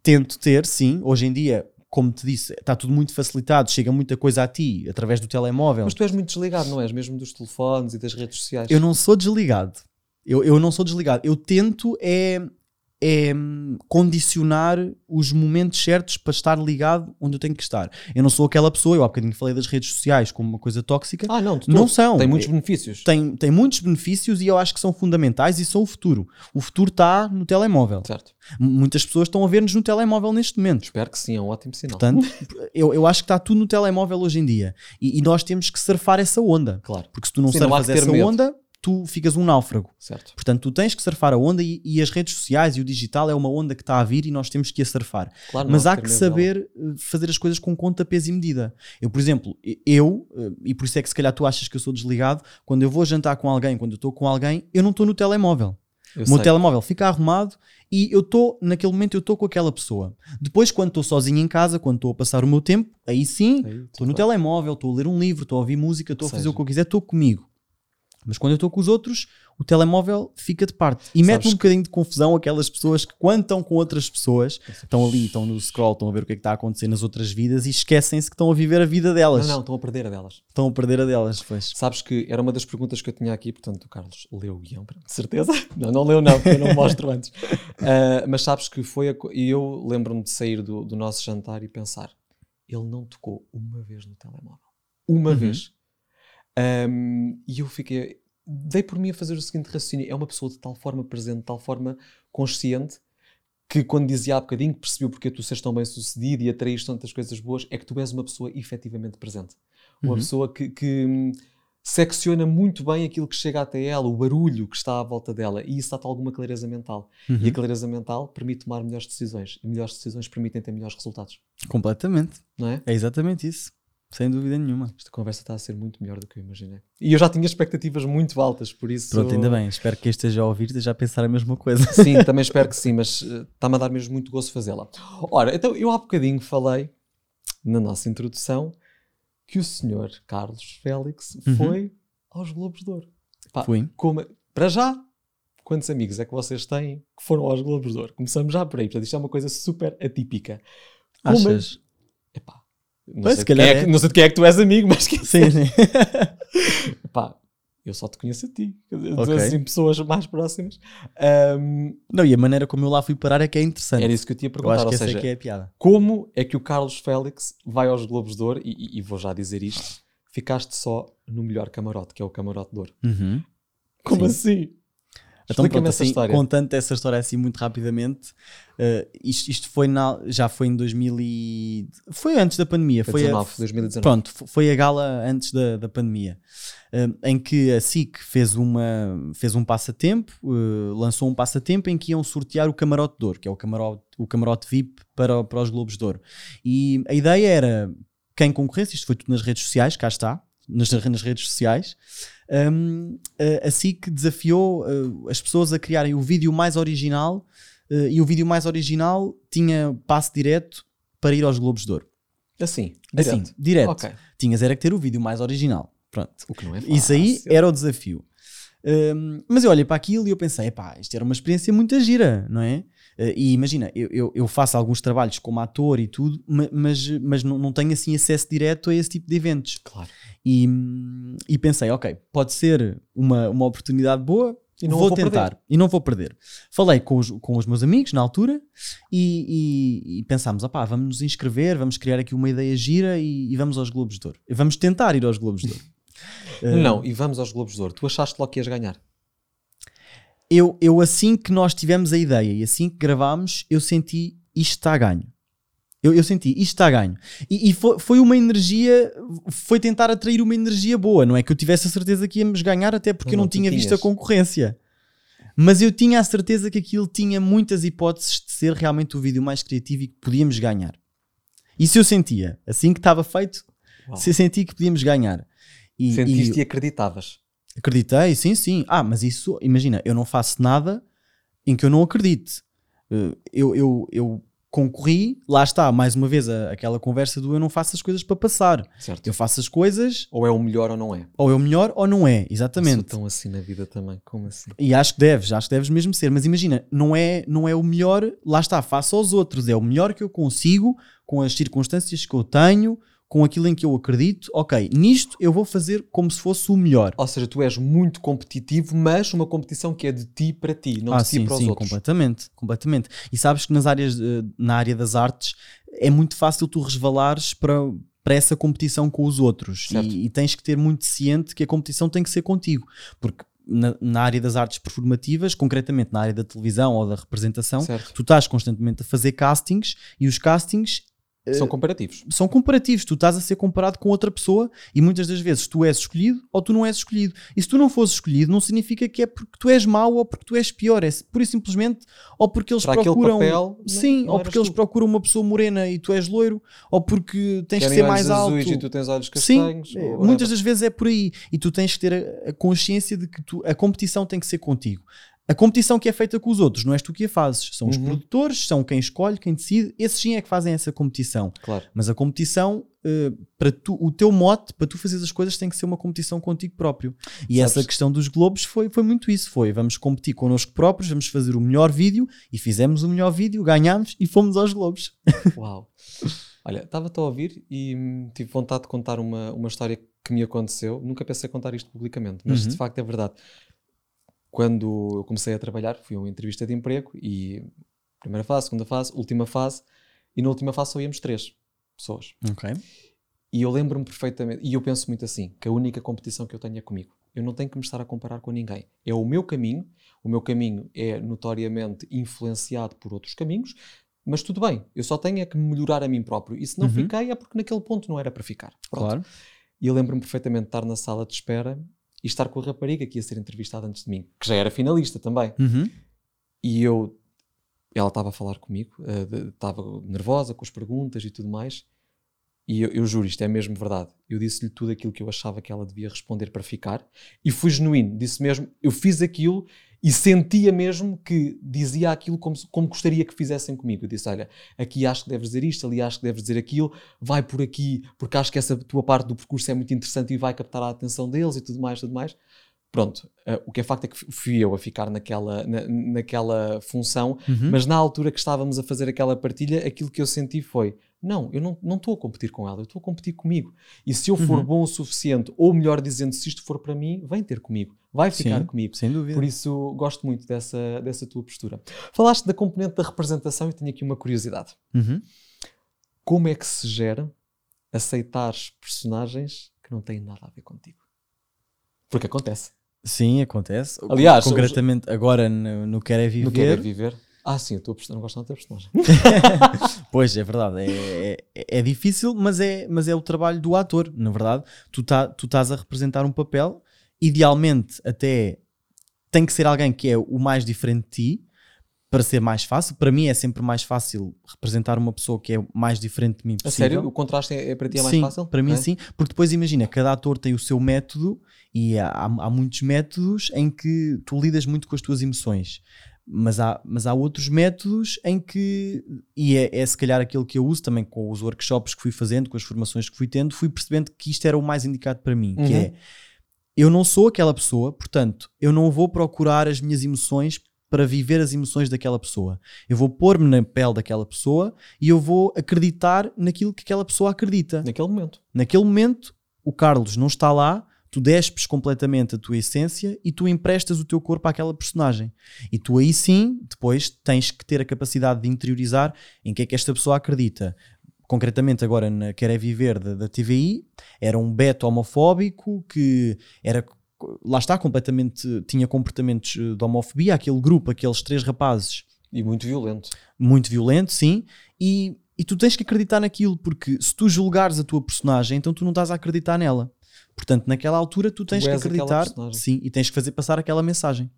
tento ter, sim. Hoje em dia, como te disse, está tudo muito facilitado, chega muita coisa a ti através do telemóvel. Mas tu és muito desligado, não és? Mesmo dos telefones e das redes sociais. Eu não sou desligado. Eu, eu não sou desligado. Eu tento é, é condicionar os momentos certos para estar ligado onde eu tenho que estar. Eu não sou aquela pessoa, eu há bocadinho falei das redes sociais como uma coisa tóxica. Ah, não, Não são. Tem muitos benefícios. Tem, tem muitos benefícios e eu acho que são fundamentais e são o futuro. O futuro está no telemóvel. Certo. Muitas pessoas estão a ver-nos no telemóvel neste momento. Espero que sim, é um ótimo sinal. Portanto, eu, eu acho que está tudo no telemóvel hoje em dia. E, e nós temos que surfar essa onda. Claro, Porque se tu não Sim, não surfas ter essa medo. onda, tu ficas um náufrago. certo. Portanto, tu tens que surfar a onda e, e as redes sociais e o digital é uma onda que está a vir e nós temos que a surfar. Claro, não Mas há ter que medo dela. saber eh, fazer as coisas com conta, peso e medida. Eu, por exemplo, eu, eh, e por isso é que se calhar tu achas que eu sou desligado, quando eu vou jantar com alguém, quando eu estou com alguém, eu não estou no telemóvel. Eu O meu sei. telemóvel fica arrumado e eu estou, naquele momento, eu estou com aquela pessoa. Depois, quando estou sozinho em casa, quando estou a passar o meu tempo, aí sim, estou no telemóvel, estou a ler um livro, estou a ouvir música, estou a fazer Seja. o que eu quiser, estou comigo. Mas quando eu estou com os outros, o telemóvel fica de parte. E mete um bocadinho de confusão aquelas pessoas que, quando estão com outras pessoas, estão ali, estão no scroll, estão a ver o que é que está a acontecer nas outras vidas e esquecem-se que estão a viver a vida delas. Não, não, estão a perder a delas. Estão a perder a delas, pois. Sabes que era uma das perguntas que eu tinha aqui, portanto, o Carlos leu o guião, de certeza? Não, não leu, não, porque eu não mostro antes. Ah, mas sabes que foi. a E eu lembro-me de sair do, do nosso jantar e pensar: ele não tocou uma vez no telemóvel. Uma Uhum. vez. Ahm, e eu fiquei. Dei por mim a fazer o seguinte raciocínio: é uma pessoa de tal forma presente, de tal forma consciente, que quando dizia há bocadinho que percebeu porque tu seres tão bem sucedido e atraíste tantas coisas boas, é que tu és uma pessoa efetivamente presente. Uma Uhum. pessoa que, que, hum, secciona muito bem aquilo que chega até ela, o barulho que está à volta dela, e isso dá-te alguma clareza mental. Uhum. E a clareza mental permite tomar melhores decisões, e melhores decisões permitem ter melhores resultados, Completamente. não é? É exatamente isso. Sem dúvida nenhuma. Esta conversa está a ser muito melhor do que eu imaginei. E eu já tinha expectativas muito altas, por isso. Pronto, ainda bem. Espero que esteja a ouvir esteja a pensar a mesma coisa. Sim, também espero que sim, mas eh, está-me a dar mesmo muito gosto fazê-la. Ora, então eu há bocadinho falei, na nossa introdução, que o senhor Carlos Félix Uhum. foi aos Globos de Ouro. Pá, Fui. como- para já, quantos amigos é que vocês têm que foram aos Globos de Ouro? Começamos já por aí, portanto isto é uma coisa super atípica. Como- Achas? Epá, não, Pois, sei se de quem calhar é que- é. não sei de quem é que tu és amigo, mas que Sim, sim. Pá, eu só te conheço a ti. Quer dizer, Ok. Assim, pessoas mais próximas. Ahm, Não, e a maneira como eu lá fui parar é que é interessante. era isso que eu tinha eu perguntar. acho que Ou essa seja, é que é a piada. como é que o Carlos Félix vai aos Globos de Ouro e, e- e vou já dizer isto, ficaste só no melhor camarote, que é o camarote de ouro. Uhum. Como Sim. assim? Então, pronto, assim, história. contando essa história assim muito rapidamente, eh, isto, isto foi na, já foi em 2000 e... Foi antes da pandemia. Foi Foi, a- 19, 2019. Pronto, foi a gala antes da, da pandemia, eh, em que a SIC fez, uma, fez um passatempo, eh, lançou um passatempo em que iam sortear o camarote de ouro, que é o camarote, o camarote VIP para, para os Globos de Ouro. E a ideia era, quem concorresse, isto foi tudo nas redes sociais, cá está, nas, nas redes sociais, um, a, a SIC desafiou uh, as pessoas a criarem o vídeo mais original uh, e o vídeo mais original tinha passe direto para ir aos Globos de Ouro. Assim, Assim, direto. direto. Ok. Tinhas era que ter o vídeo mais original. Pronto. O que não é fácil. Isso aí era o desafio. Um, mas eu olhei para aquilo e eu pensei, epá, isto era uma experiência muito gira, não é? Uh, e imagina, eu, eu, eu faço alguns trabalhos como ator e tudo, ma- mas, mas não, não tenho assim acesso direto a esse tipo de eventos. Claro. E, e pensei, ok, pode ser uma, uma oportunidade boa, vou, vou tentar perder. e não vou perder. Falei com os, com os meus amigos na altura e, e, e pensámos, opá, vamos nos inscrever, vamos criar aqui uma ideia gira e, e vamos aos Globos de Ouro. Vamos tentar ir aos Globos de Ouro. Uh, Não, e vamos aos Globos de Ouro. Tu achaste logo que ias ganhar? Eu, eu assim que nós tivemos a ideia e assim que gravámos, eu senti isto está a ganho. Eu, eu senti, isto está a ganho. E, e foi, foi uma energia, foi tentar atrair uma energia boa, não é que eu tivesse a certeza que íamos ganhar, até porque Não, eu não tinha visto a concorrência. Mas eu tinha a certeza que aquilo tinha muitas hipóteses de ser realmente o vídeo mais criativo e que podíamos ganhar. Isso eu sentia. Assim que estava feito, Uau. senti que podíamos ganhar. E, Sentiste e e acreditavas. Acreditei, sim, sim. Ah, mas isso, imagina, eu não faço nada em que eu não acredite. Eh, Eu, eu, eu concorri, lá está, mais uma vez, a- aquela conversa do eu não faço as coisas para passar. Certo. Eu faço as coisas, Ou é o melhor ou não é. ou é o melhor ou não é, Sou exatamente. tão assim na vida também. Como assim? E acho que deves, acho que deves mesmo ser. Mas imagina, não é, não é o melhor, lá está, faço aos outros. É o melhor que eu consigo, com as circunstâncias que eu tenho, com aquilo em que eu acredito. Ok, nisto eu vou fazer como se fosse o melhor. Ou seja, tu és muito competitivo, mas uma competição que é de ti para ti, não ah, de ti sim, para os sim, outros. completamente, completamente. E sabes que nas áreas, eh, na área das artes é muito fácil tu resvalares para, para essa competição com os outros e, e tens que ter muito ciente que a competição tem que ser contigo, porque na, na área das artes performativas, concretamente na área da televisão ou da representação, Certo. tu estás constantemente a fazer castings e os castings São comparativos. são comparativos. Tu estás a ser comparado com outra pessoa e muitas das vezes tu és escolhido ou tu não és escolhido. E se tu não fores escolhido, não significa que é porque tu és mau ou porque tu és pior. É pura e simplesmente ou porque eles Para procuram. papel, não- sim, não ou eras porque eles tu. procuram uma pessoa morena e tu és loiro, ou porque tens Querem que ser mais alto. E tu tens olhos Sim, castanhos. é, ou muitas das vezes é por aí. E tu tens que ter a, a consciência de que tu- a competição tem que ser contigo. A competição que é feita com os outros, não és tu que a fazes. São os Uhum. produtores, são quem escolhe, quem decide. Esses sim é que fazem essa competição. Claro. Mas a competição, eh, para tu, o teu mote, para tu fazeres as coisas, tem que ser uma competição contigo próprio. E Sabes- essa questão dos Globos foi, foi muito isso: foi vamos competir connosco próprios, vamos fazer o melhor vídeo e fizemos o melhor vídeo, ganhámos e fomos aos Globos. Uau. Olha, estava-te a ouvir e hum, tive vontade de contar uma, uma história que me aconteceu. Nunca pensei contar isto publicamente, mas Uhum. de facto é verdade. Quando eu comecei a trabalhar, fui a uma entrevista de emprego e primeira fase, segunda fase, última fase, e na última fase só íamos três pessoas. Ok. E eu lembro-me perfeitamente, e eu penso muito assim, que a única competição que eu tenho é comigo. Eu não tenho que me estar a comparar com ninguém. É o meu caminho, o meu caminho é notoriamente influenciado por outros caminhos, mas tudo bem, eu só tenho é que melhorar a mim próprio. E se não Uhum. fiquei é porque naquele ponto não era para ficar. Pronto. Claro. E eu lembro-me perfeitamente de estar na sala de espera e estar com a rapariga que ia ser entrevistada antes de mim, que já era finalista também. Uhum. E eu, ela estava a falar comigo, eh, estava nervosa com as perguntas e tudo mais. E eu, eu juro, isto é mesmo verdade. Eu disse-lhe tudo aquilo que eu achava que ela devia responder para ficar. E fui genuíno. Disse mesmo, eu fiz aquilo e sentia mesmo que dizia aquilo como, como gostaria que fizessem comigo. Eu disse, olha, aqui acho que deves dizer isto, ali acho que deves dizer aquilo, vai por aqui, porque acho que essa tua parte do percurso é muito interessante e vai captar a atenção deles e tudo mais, tudo mais. Pronto, eh, o que é facto é que fui eu a ficar naquela, na- naquela função, Uhum. mas na altura que estávamos a fazer aquela partilha, aquilo que eu senti foi: não, eu não não estou a competir com ela, eu estou a competir comigo. E se eu for Uhum. bom o suficiente, ou melhor dizendo, se isto for para mim, vem ter comigo, vai ficar Sim, comigo. Sem dúvida. Por isso, gosto muito dessa, dessa tua postura. Falaste da componente da representação e tenho aqui uma curiosidade. Uhum. Como é que se gera aceitares personagens que não têm nada a ver contigo? Porque acontece. Sim, acontece. Aliás, concretamente agora no, no é Viver. quer viver. Ah, sim, a tua personagem, não gosto nada da personagem. Pois, é verdade. É, é, é difícil, mas é, mas é o trabalho do ator, na verdade. Tu, tá, tu estás a representar um papel, idealmente até tem que ser alguém que é o mais diferente de ti, para ser mais fácil. Para mim é sempre mais fácil representar uma pessoa que é mais diferente de mim A possível. sério? O contraste é, é para ti é mais sim, fácil? Para mim, É? sim, porque depois imagina, cada ator tem o seu método e há, há muitos métodos em que tu lidas muito com as tuas emoções. Mas há, mas há outros métodos em que, e é, é se calhar aquele que eu uso também com os workshops que fui fazendo, com as formações que fui tendo, fui percebendo que isto era o mais indicado para mim, que Uhum. é eu não sou aquela pessoa, portanto, eu não vou procurar as minhas emoções para viver as emoções daquela pessoa. Eu vou pôr-me na pele daquela pessoa e eu vou acreditar naquilo que aquela pessoa acredita. Naquele momento. Naquele momento, o Carlos não está lá, tu despes completamente a tua essência e tu emprestas o teu corpo àquela personagem. E tu aí sim, depois tens que ter a capacidade de interiorizar em que é que esta pessoa acredita. Concretamente agora na Quer é Viver da, da TVI, era um beto homofóbico que era lá está completamente tinha comportamentos eh, de homofobia, aquele grupo, aqueles três rapazes E muito violento. muito violento, sim, e e tu tens que acreditar naquilo, porque se tu julgares a tua personagem, então tu não estás a acreditar nela. Portanto, naquela altura tu tens Tu que acreditar, sim, e tens que fazer passar aquela mensagem.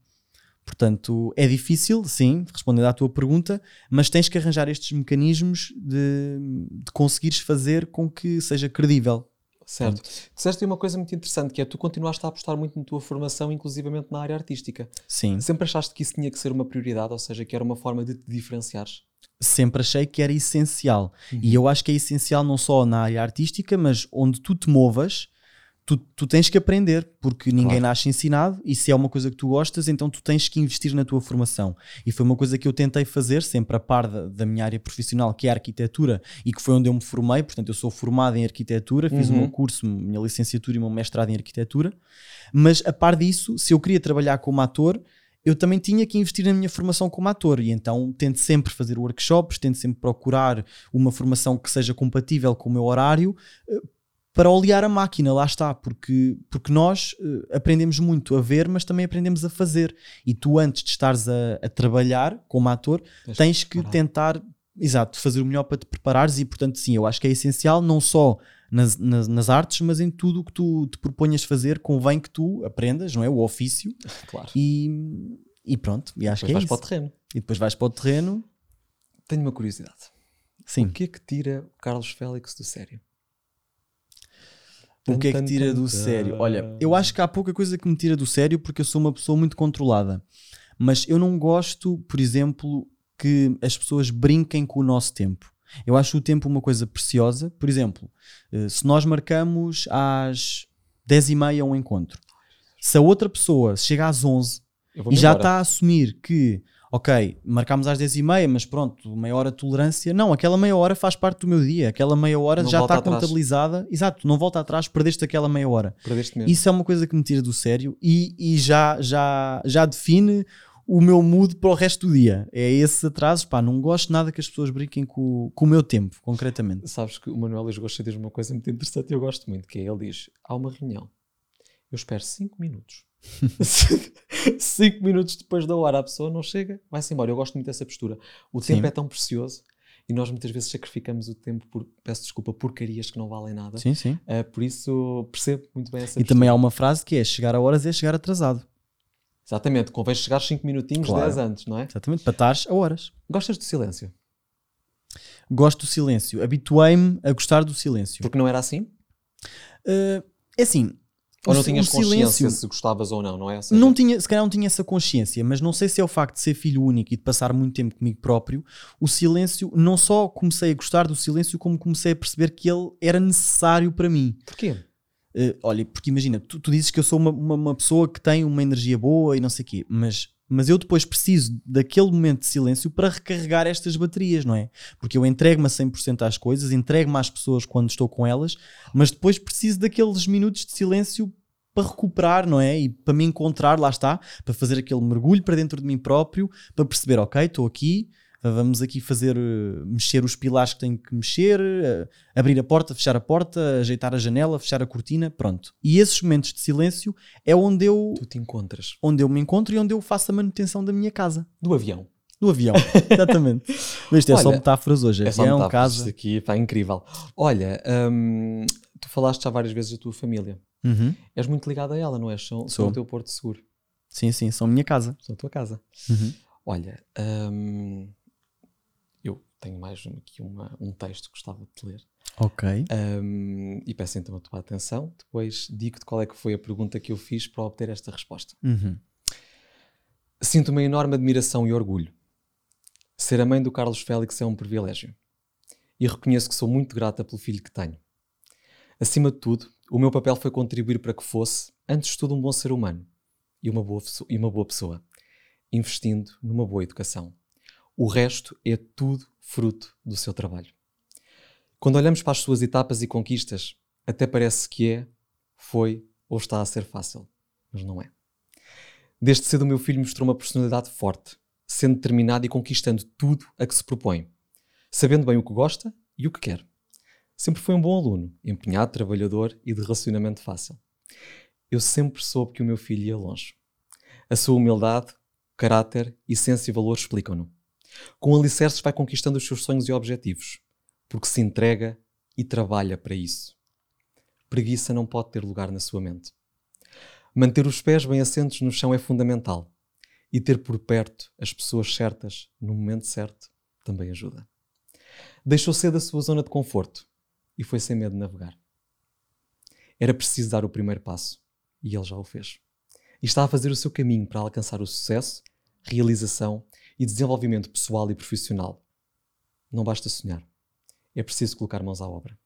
Portanto, é difícil, sim, respondendo à tua pergunta, mas tens que arranjar estes mecanismos de, de conseguires fazer com que seja credível. Certo. Disseste aí uma coisa muito interessante, que é tu continuaste a apostar muito na tua formação, inclusivamente na área artística. Sim, Sempre achaste que isso tinha que ser uma prioridade, ou seja, que era uma forma de te diferenciares? sempre achei que era essencial. Uhum. E eu acho que é essencial não só na área artística, mas onde tu te movas, tu, tu tens que aprender, porque ninguém Claro. nasce ensinado e se é uma coisa que tu gostas, então tu tens que investir na tua formação. E foi uma coisa que eu tentei fazer, sempre a par da, da minha área profissional, que é a arquitetura, e que foi onde eu me formei. Portanto, eu sou formado em arquitetura, fiz o Uhum. meu curso, minha licenciatura e o meu mestrado em arquitetura. Mas a par disso, se eu queria trabalhar como ator, eu também tinha que investir na minha formação como ator e então tento sempre fazer workshops, tento sempre procurar uma formação que seja compatível com o meu horário eh, para olear a máquina, lá está, porque, porque nós eh, aprendemos muito a ver, mas também aprendemos a fazer. E tu, antes de estares a, a trabalhar como ator, Tens tens que preparar. tentar, exato, fazer o melhor para te preparares e, portanto, sim, eu acho que é essencial, não só nas, nas, nas artes, mas em tudo o que tu te proponhas fazer, convém que tu aprendas, não é? O ofício Claro. e, e pronto, e acho Depois que é vais para o isso. terreno. E depois vais para o terreno, Tenho uma curiosidade. sim. O que é que tira o Carlos Félix do sério? O que é que tira do sério? Olha, eu acho que há pouca coisa que me tira do sério porque eu sou uma pessoa muito controlada. Mas eu não gosto, por exemplo, que as pessoas brinquem com o nosso tempo. Eu acho o tempo uma coisa preciosa. Por exemplo, eh, se nós marcamos às 10h30 um encontro, se a outra pessoa chega às 11 Eu vou e já está a assumir que, ok, marcámos às 10h30, mas pronto, meia hora de tolerância. Não, aquela meia hora faz parte do meu dia. Aquela meia hora Não já está atrás. contabilizada. Exato, não volta atrás, perdeste aquela meia hora. Perdeste mesmo. Isso é uma coisa que me tira do sério e, e já, já, já define o meu mood para o resto do dia. É esses atrasos, pá, não gosto nada que as pessoas brinquem com, com o meu tempo, concretamente. Sabes que o Manuel Gosta diz uma coisa muito interessante e eu gosto muito, que é, ele diz, há uma reunião, eu espero 5 minutos. 5 minutos depois da hora a pessoa não chega, vai-se embora. Eu gosto muito dessa postura. O Sim. tempo é tão precioso e nós muitas vezes sacrificamos o tempo por, peço desculpa, porcarias que não valem nada. Sim, sim. Ah, por isso percebo muito bem essa E também há postura. uma frase que é chegar a horas é chegar atrasado. Exatamente, convém chegar 5 minutinhos, Claro. 10 antes, não é? Exatamente, para estares a horas. Gostas do silêncio? Gosto do silêncio. Habituei-me a gostar do silêncio. Porque não era assim? Uh, é assim, Ou não tinhas consciência silêncio- se gostavas ou não, não é? Seja, Não tinha, se calhar não tinha essa consciência, mas não sei se é o facto de ser filho único e de passar muito tempo comigo próprio, o silêncio, não só comecei a gostar do silêncio, como comecei a perceber que ele era necessário para mim. Porquê? Eh, olha, porque imagina, tu, tu dizes que eu sou uma, uma, uma pessoa que tem uma energia boa e não sei o quê, mas, mas eu depois preciso daquele momento de silêncio para recarregar estas baterias, não é? Porque eu entrego-me a 100% às coisas, entrego-me às pessoas quando estou com elas, mas depois preciso daqueles minutos de silêncio para recuperar, não é? E para me encontrar, lá está, para fazer aquele mergulho para dentro de mim próprio, para perceber, ok, estou aqui, vamos aqui fazer, eh, mexer os pilares que tenho que mexer, eh, abrir a porta, fechar a porta, ajeitar a janela, fechar a cortina, pronto. E esses momentos de silêncio é onde eu, Tu te encontras onde eu me encontro e onde eu faço a manutenção da minha casa. do avião. Do avião, exatamente. Mas isto é só metáforas hoje. É só Avião, metáforas, casa. Isto aqui está incrível. Olha, hum, tu falaste já várias vezes da tua família. Uhum. És muito ligado a ela, não és? São, são o teu porto seguro. Sim, sim, são minha casa. São a tua casa. Uhum. Olha, hum, tenho mais um- aqui uma- um texto que gostava de ler. Ok. Hum, e peço então a tua atenção. Depois digo-te qual é que foi a pergunta que eu fiz para obter esta resposta. Uhum. Sinto uma enorme admiração e orgulho. Ser a mãe do Carlos Félix é um privilégio. E reconheço que sou muito grata pelo filho que tenho. Acima de tudo, o meu papel foi contribuir para que fosse, antes de tudo, um bom ser humano e uma boa, e uma boa pessoa, investindo numa boa educação. O resto é tudo fruto do seu trabalho. Quando olhamos para as suas etapas e conquistas, até parece que é, foi ou está a ser fácil, mas não é. Desde cedo o meu filho mostrou uma personalidade forte, sendo determinado e conquistando tudo a que se propõe, sabendo bem o que gosta e o que quer. Sempre foi um bom aluno, empenhado, trabalhador e de relacionamento fácil. Eu sempre soube que o meu filho ia longe. A sua humildade, caráter, essência e valor explicam-no. Com alicerces vai conquistando os seus sonhos e objetivos. porque se entrega e trabalha para isso. Preguiça não pode ter lugar na sua mente. Manter os pés bem assentos no chão é fundamental. E ter por perto as pessoas certas no momento certo também ajuda. Deixou ser da sua zona de conforto e foi sem medo de navegar. Era preciso dar o primeiro passo e ele já o fez. E está a fazer o seu caminho para alcançar o sucesso, realização e desenvolvimento pessoal e profissional. Não basta sonhar. É preciso colocar mãos à obra.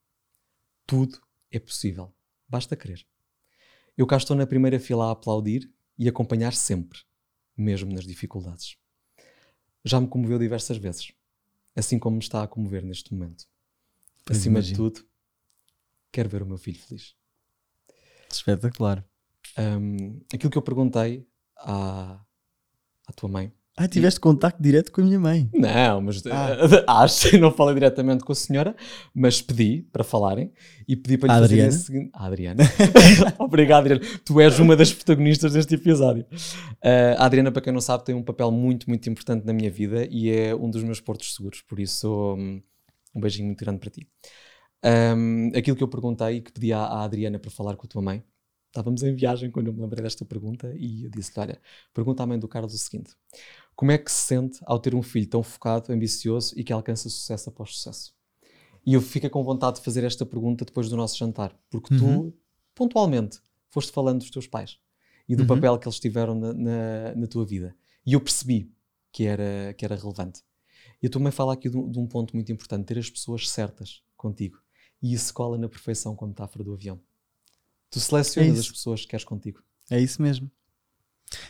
Tudo é possível. Basta querer. Eu cá estou na primeira fila a aplaudir e acompanhar sempre, mesmo nas dificuldades. Já me comoveu diversas vezes, assim como me está a comover neste momento. Pois Acima imagino. de tudo, quero ver o meu filho feliz. Espetacular. Hum, aquilo que eu perguntei à, à tua mãe. Ah, tiveste contacto direto com a minha mãe. Não, mas Ah. acho, não falei diretamente com a senhora, mas pedi para falarem e pedi para lhe A fazerem Adriana? a seguinte. Adriana. Obrigado, Adriana. Tu és uma das protagonistas deste episódio. Uh, a Adriana, para quem não sabe, tem um papel muito, muito importante na minha vida e é um dos meus portos seguros, por isso hum, um beijinho muito grande para ti. Um, aquilo que eu perguntei e que pedi à, à Adriana para falar com a tua mãe, estávamos em viagem quando eu me lembrei desta pergunta e eu disse-lhe: Olha, pergunta à mãe do Carlos o seguinte: Como é que se sente ao ter um filho tão focado, ambicioso e que alcança sucesso após sucesso? E eu fiquei com vontade de fazer esta pergunta depois do nosso jantar, porque Uhum. tu, pontualmente, foste falando dos teus pais e do Uhum. papel que eles tiveram na, na, na tua vida. E eu percebi que era, que era relevante. E eu também falo aqui de um, de um ponto muito importante: ter as pessoas certas contigo. E isso cola na perfeição com a metáfora do avião. Tu selecionas É as pessoas que queres contigo. É isso mesmo.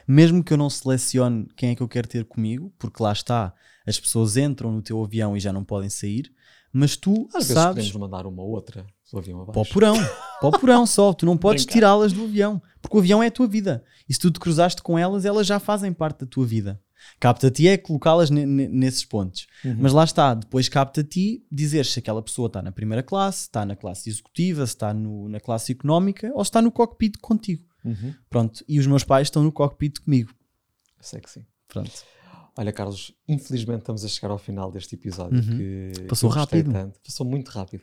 Mesmo que eu não selecione quem é que eu quero ter comigo, porque lá está, as pessoas entram no teu avião e já não podem sair, mas tu Às vezes sabes podemos mandar uma ou outra do avião para o abaixo. porão, para o porão só, tu não podes tirá-las do avião, porque o avião é a tua vida. E se tu te cruzaste com elas, elas já fazem parte da tua vida. Capta a ti é colocá-las ne- ne- nesses pontos. Uhum. Mas lá está, depois capta a ti dizer se aquela pessoa está na primeira classe, está na classe executiva, se está no- na classe económica ou se está no cockpit contigo. Uhum. Pronto, e os meus pais estão no cockpit comigo. Eu sei que sim. Pronto. Olha, Carlos, infelizmente estamos a chegar ao final deste episódio. Uhum. Que Passou que rápido. tanto. Passou muito rápido.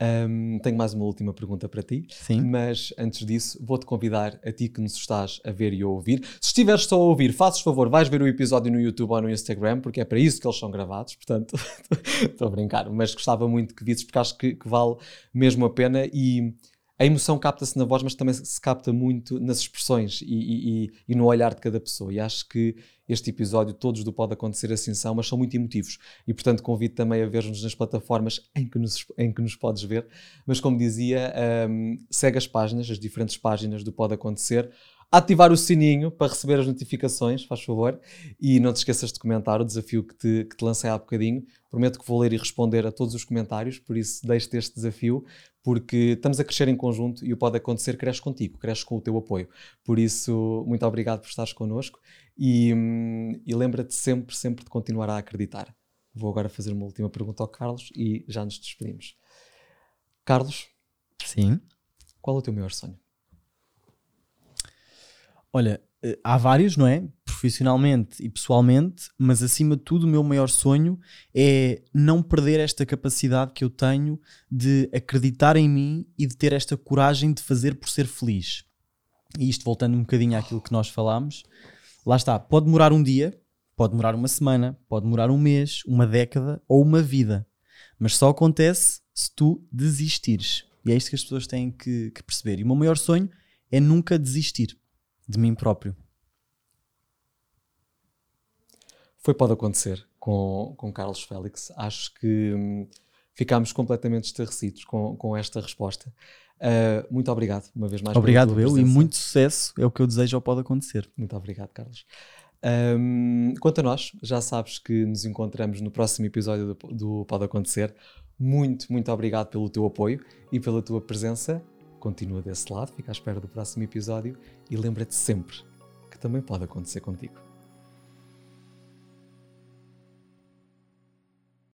Ahm, tenho mais uma última pergunta para ti, Sim. mas antes disso, vou-te convidar a ti que nos estás a ver e a ouvir. Se estiveres só a ouvir, fazes favor, vais ver o episódio no YouTube ou no Instagram, porque é para isso que eles são gravados. Portanto, estou a brincar, mas gostava muito que visses, porque acho que, que vale mesmo a pena. E a emoção capta-se na voz, mas também se capta muito nas expressões e, e- e- no olhar de cada pessoa. E acho que este episódio, todos do Pode Acontecer Assim são, mas são muito emotivos. E portanto convido também a ver-nos nas plataformas em que nos, em que nos podes ver. Mas como dizia, hum, segue as páginas, as diferentes páginas do Pode Acontecer. Ativar o sininho para receber as notificações, faz favor. E não te esqueças de comentar o desafio que te, que te lancei há bocadinho. Prometo que vou ler e responder a todos os comentários, por isso deixe-te este desafio, porque estamos a crescer em conjunto e o Pode Acontecer cresce contigo, cresce com o teu apoio. Por isso, muito obrigado por estares connosco e, hum, e lembra-te sempre, sempre de continuar a acreditar. Vou agora fazer uma última pergunta ao Carlos e já nos despedimos. Carlos, Sim. qual é o teu maior sonho? Olha, eh, há vários, não é? Profissionalmente e pessoalmente, mas acima de tudo, o meu maior sonho é não perder esta capacidade que eu tenho de acreditar em mim e de ter esta coragem de fazer por ser feliz. E isto voltando um bocadinho àquilo que nós falámos, lá está, pode demorar um dia, pode demorar uma semana, pode demorar um mês, uma década ou uma vida, mas só acontece se tu desistires. E é isto que as pessoas têm que, que perceber. E o meu maior sonho é nunca desistir de mim próprio. Foi Pode Acontecer com, com Carlos Félix. Acho que hum, ficámos completamente estarrecidos com, com esta resposta. Ah, muito obrigado, uma vez mais. Obrigado eu e muito sucesso é o que eu desejo ao Pode Acontecer. Muito obrigado, Carlos. Ahm, quanto a nós, já sabes que nos encontramos no próximo episódio do, do Pode Acontecer. Muito, muito obrigado pelo teu apoio e pela tua presença. Continua desse lado, fica à espera do próximo episódio e lembra-te sempre que também pode acontecer contigo.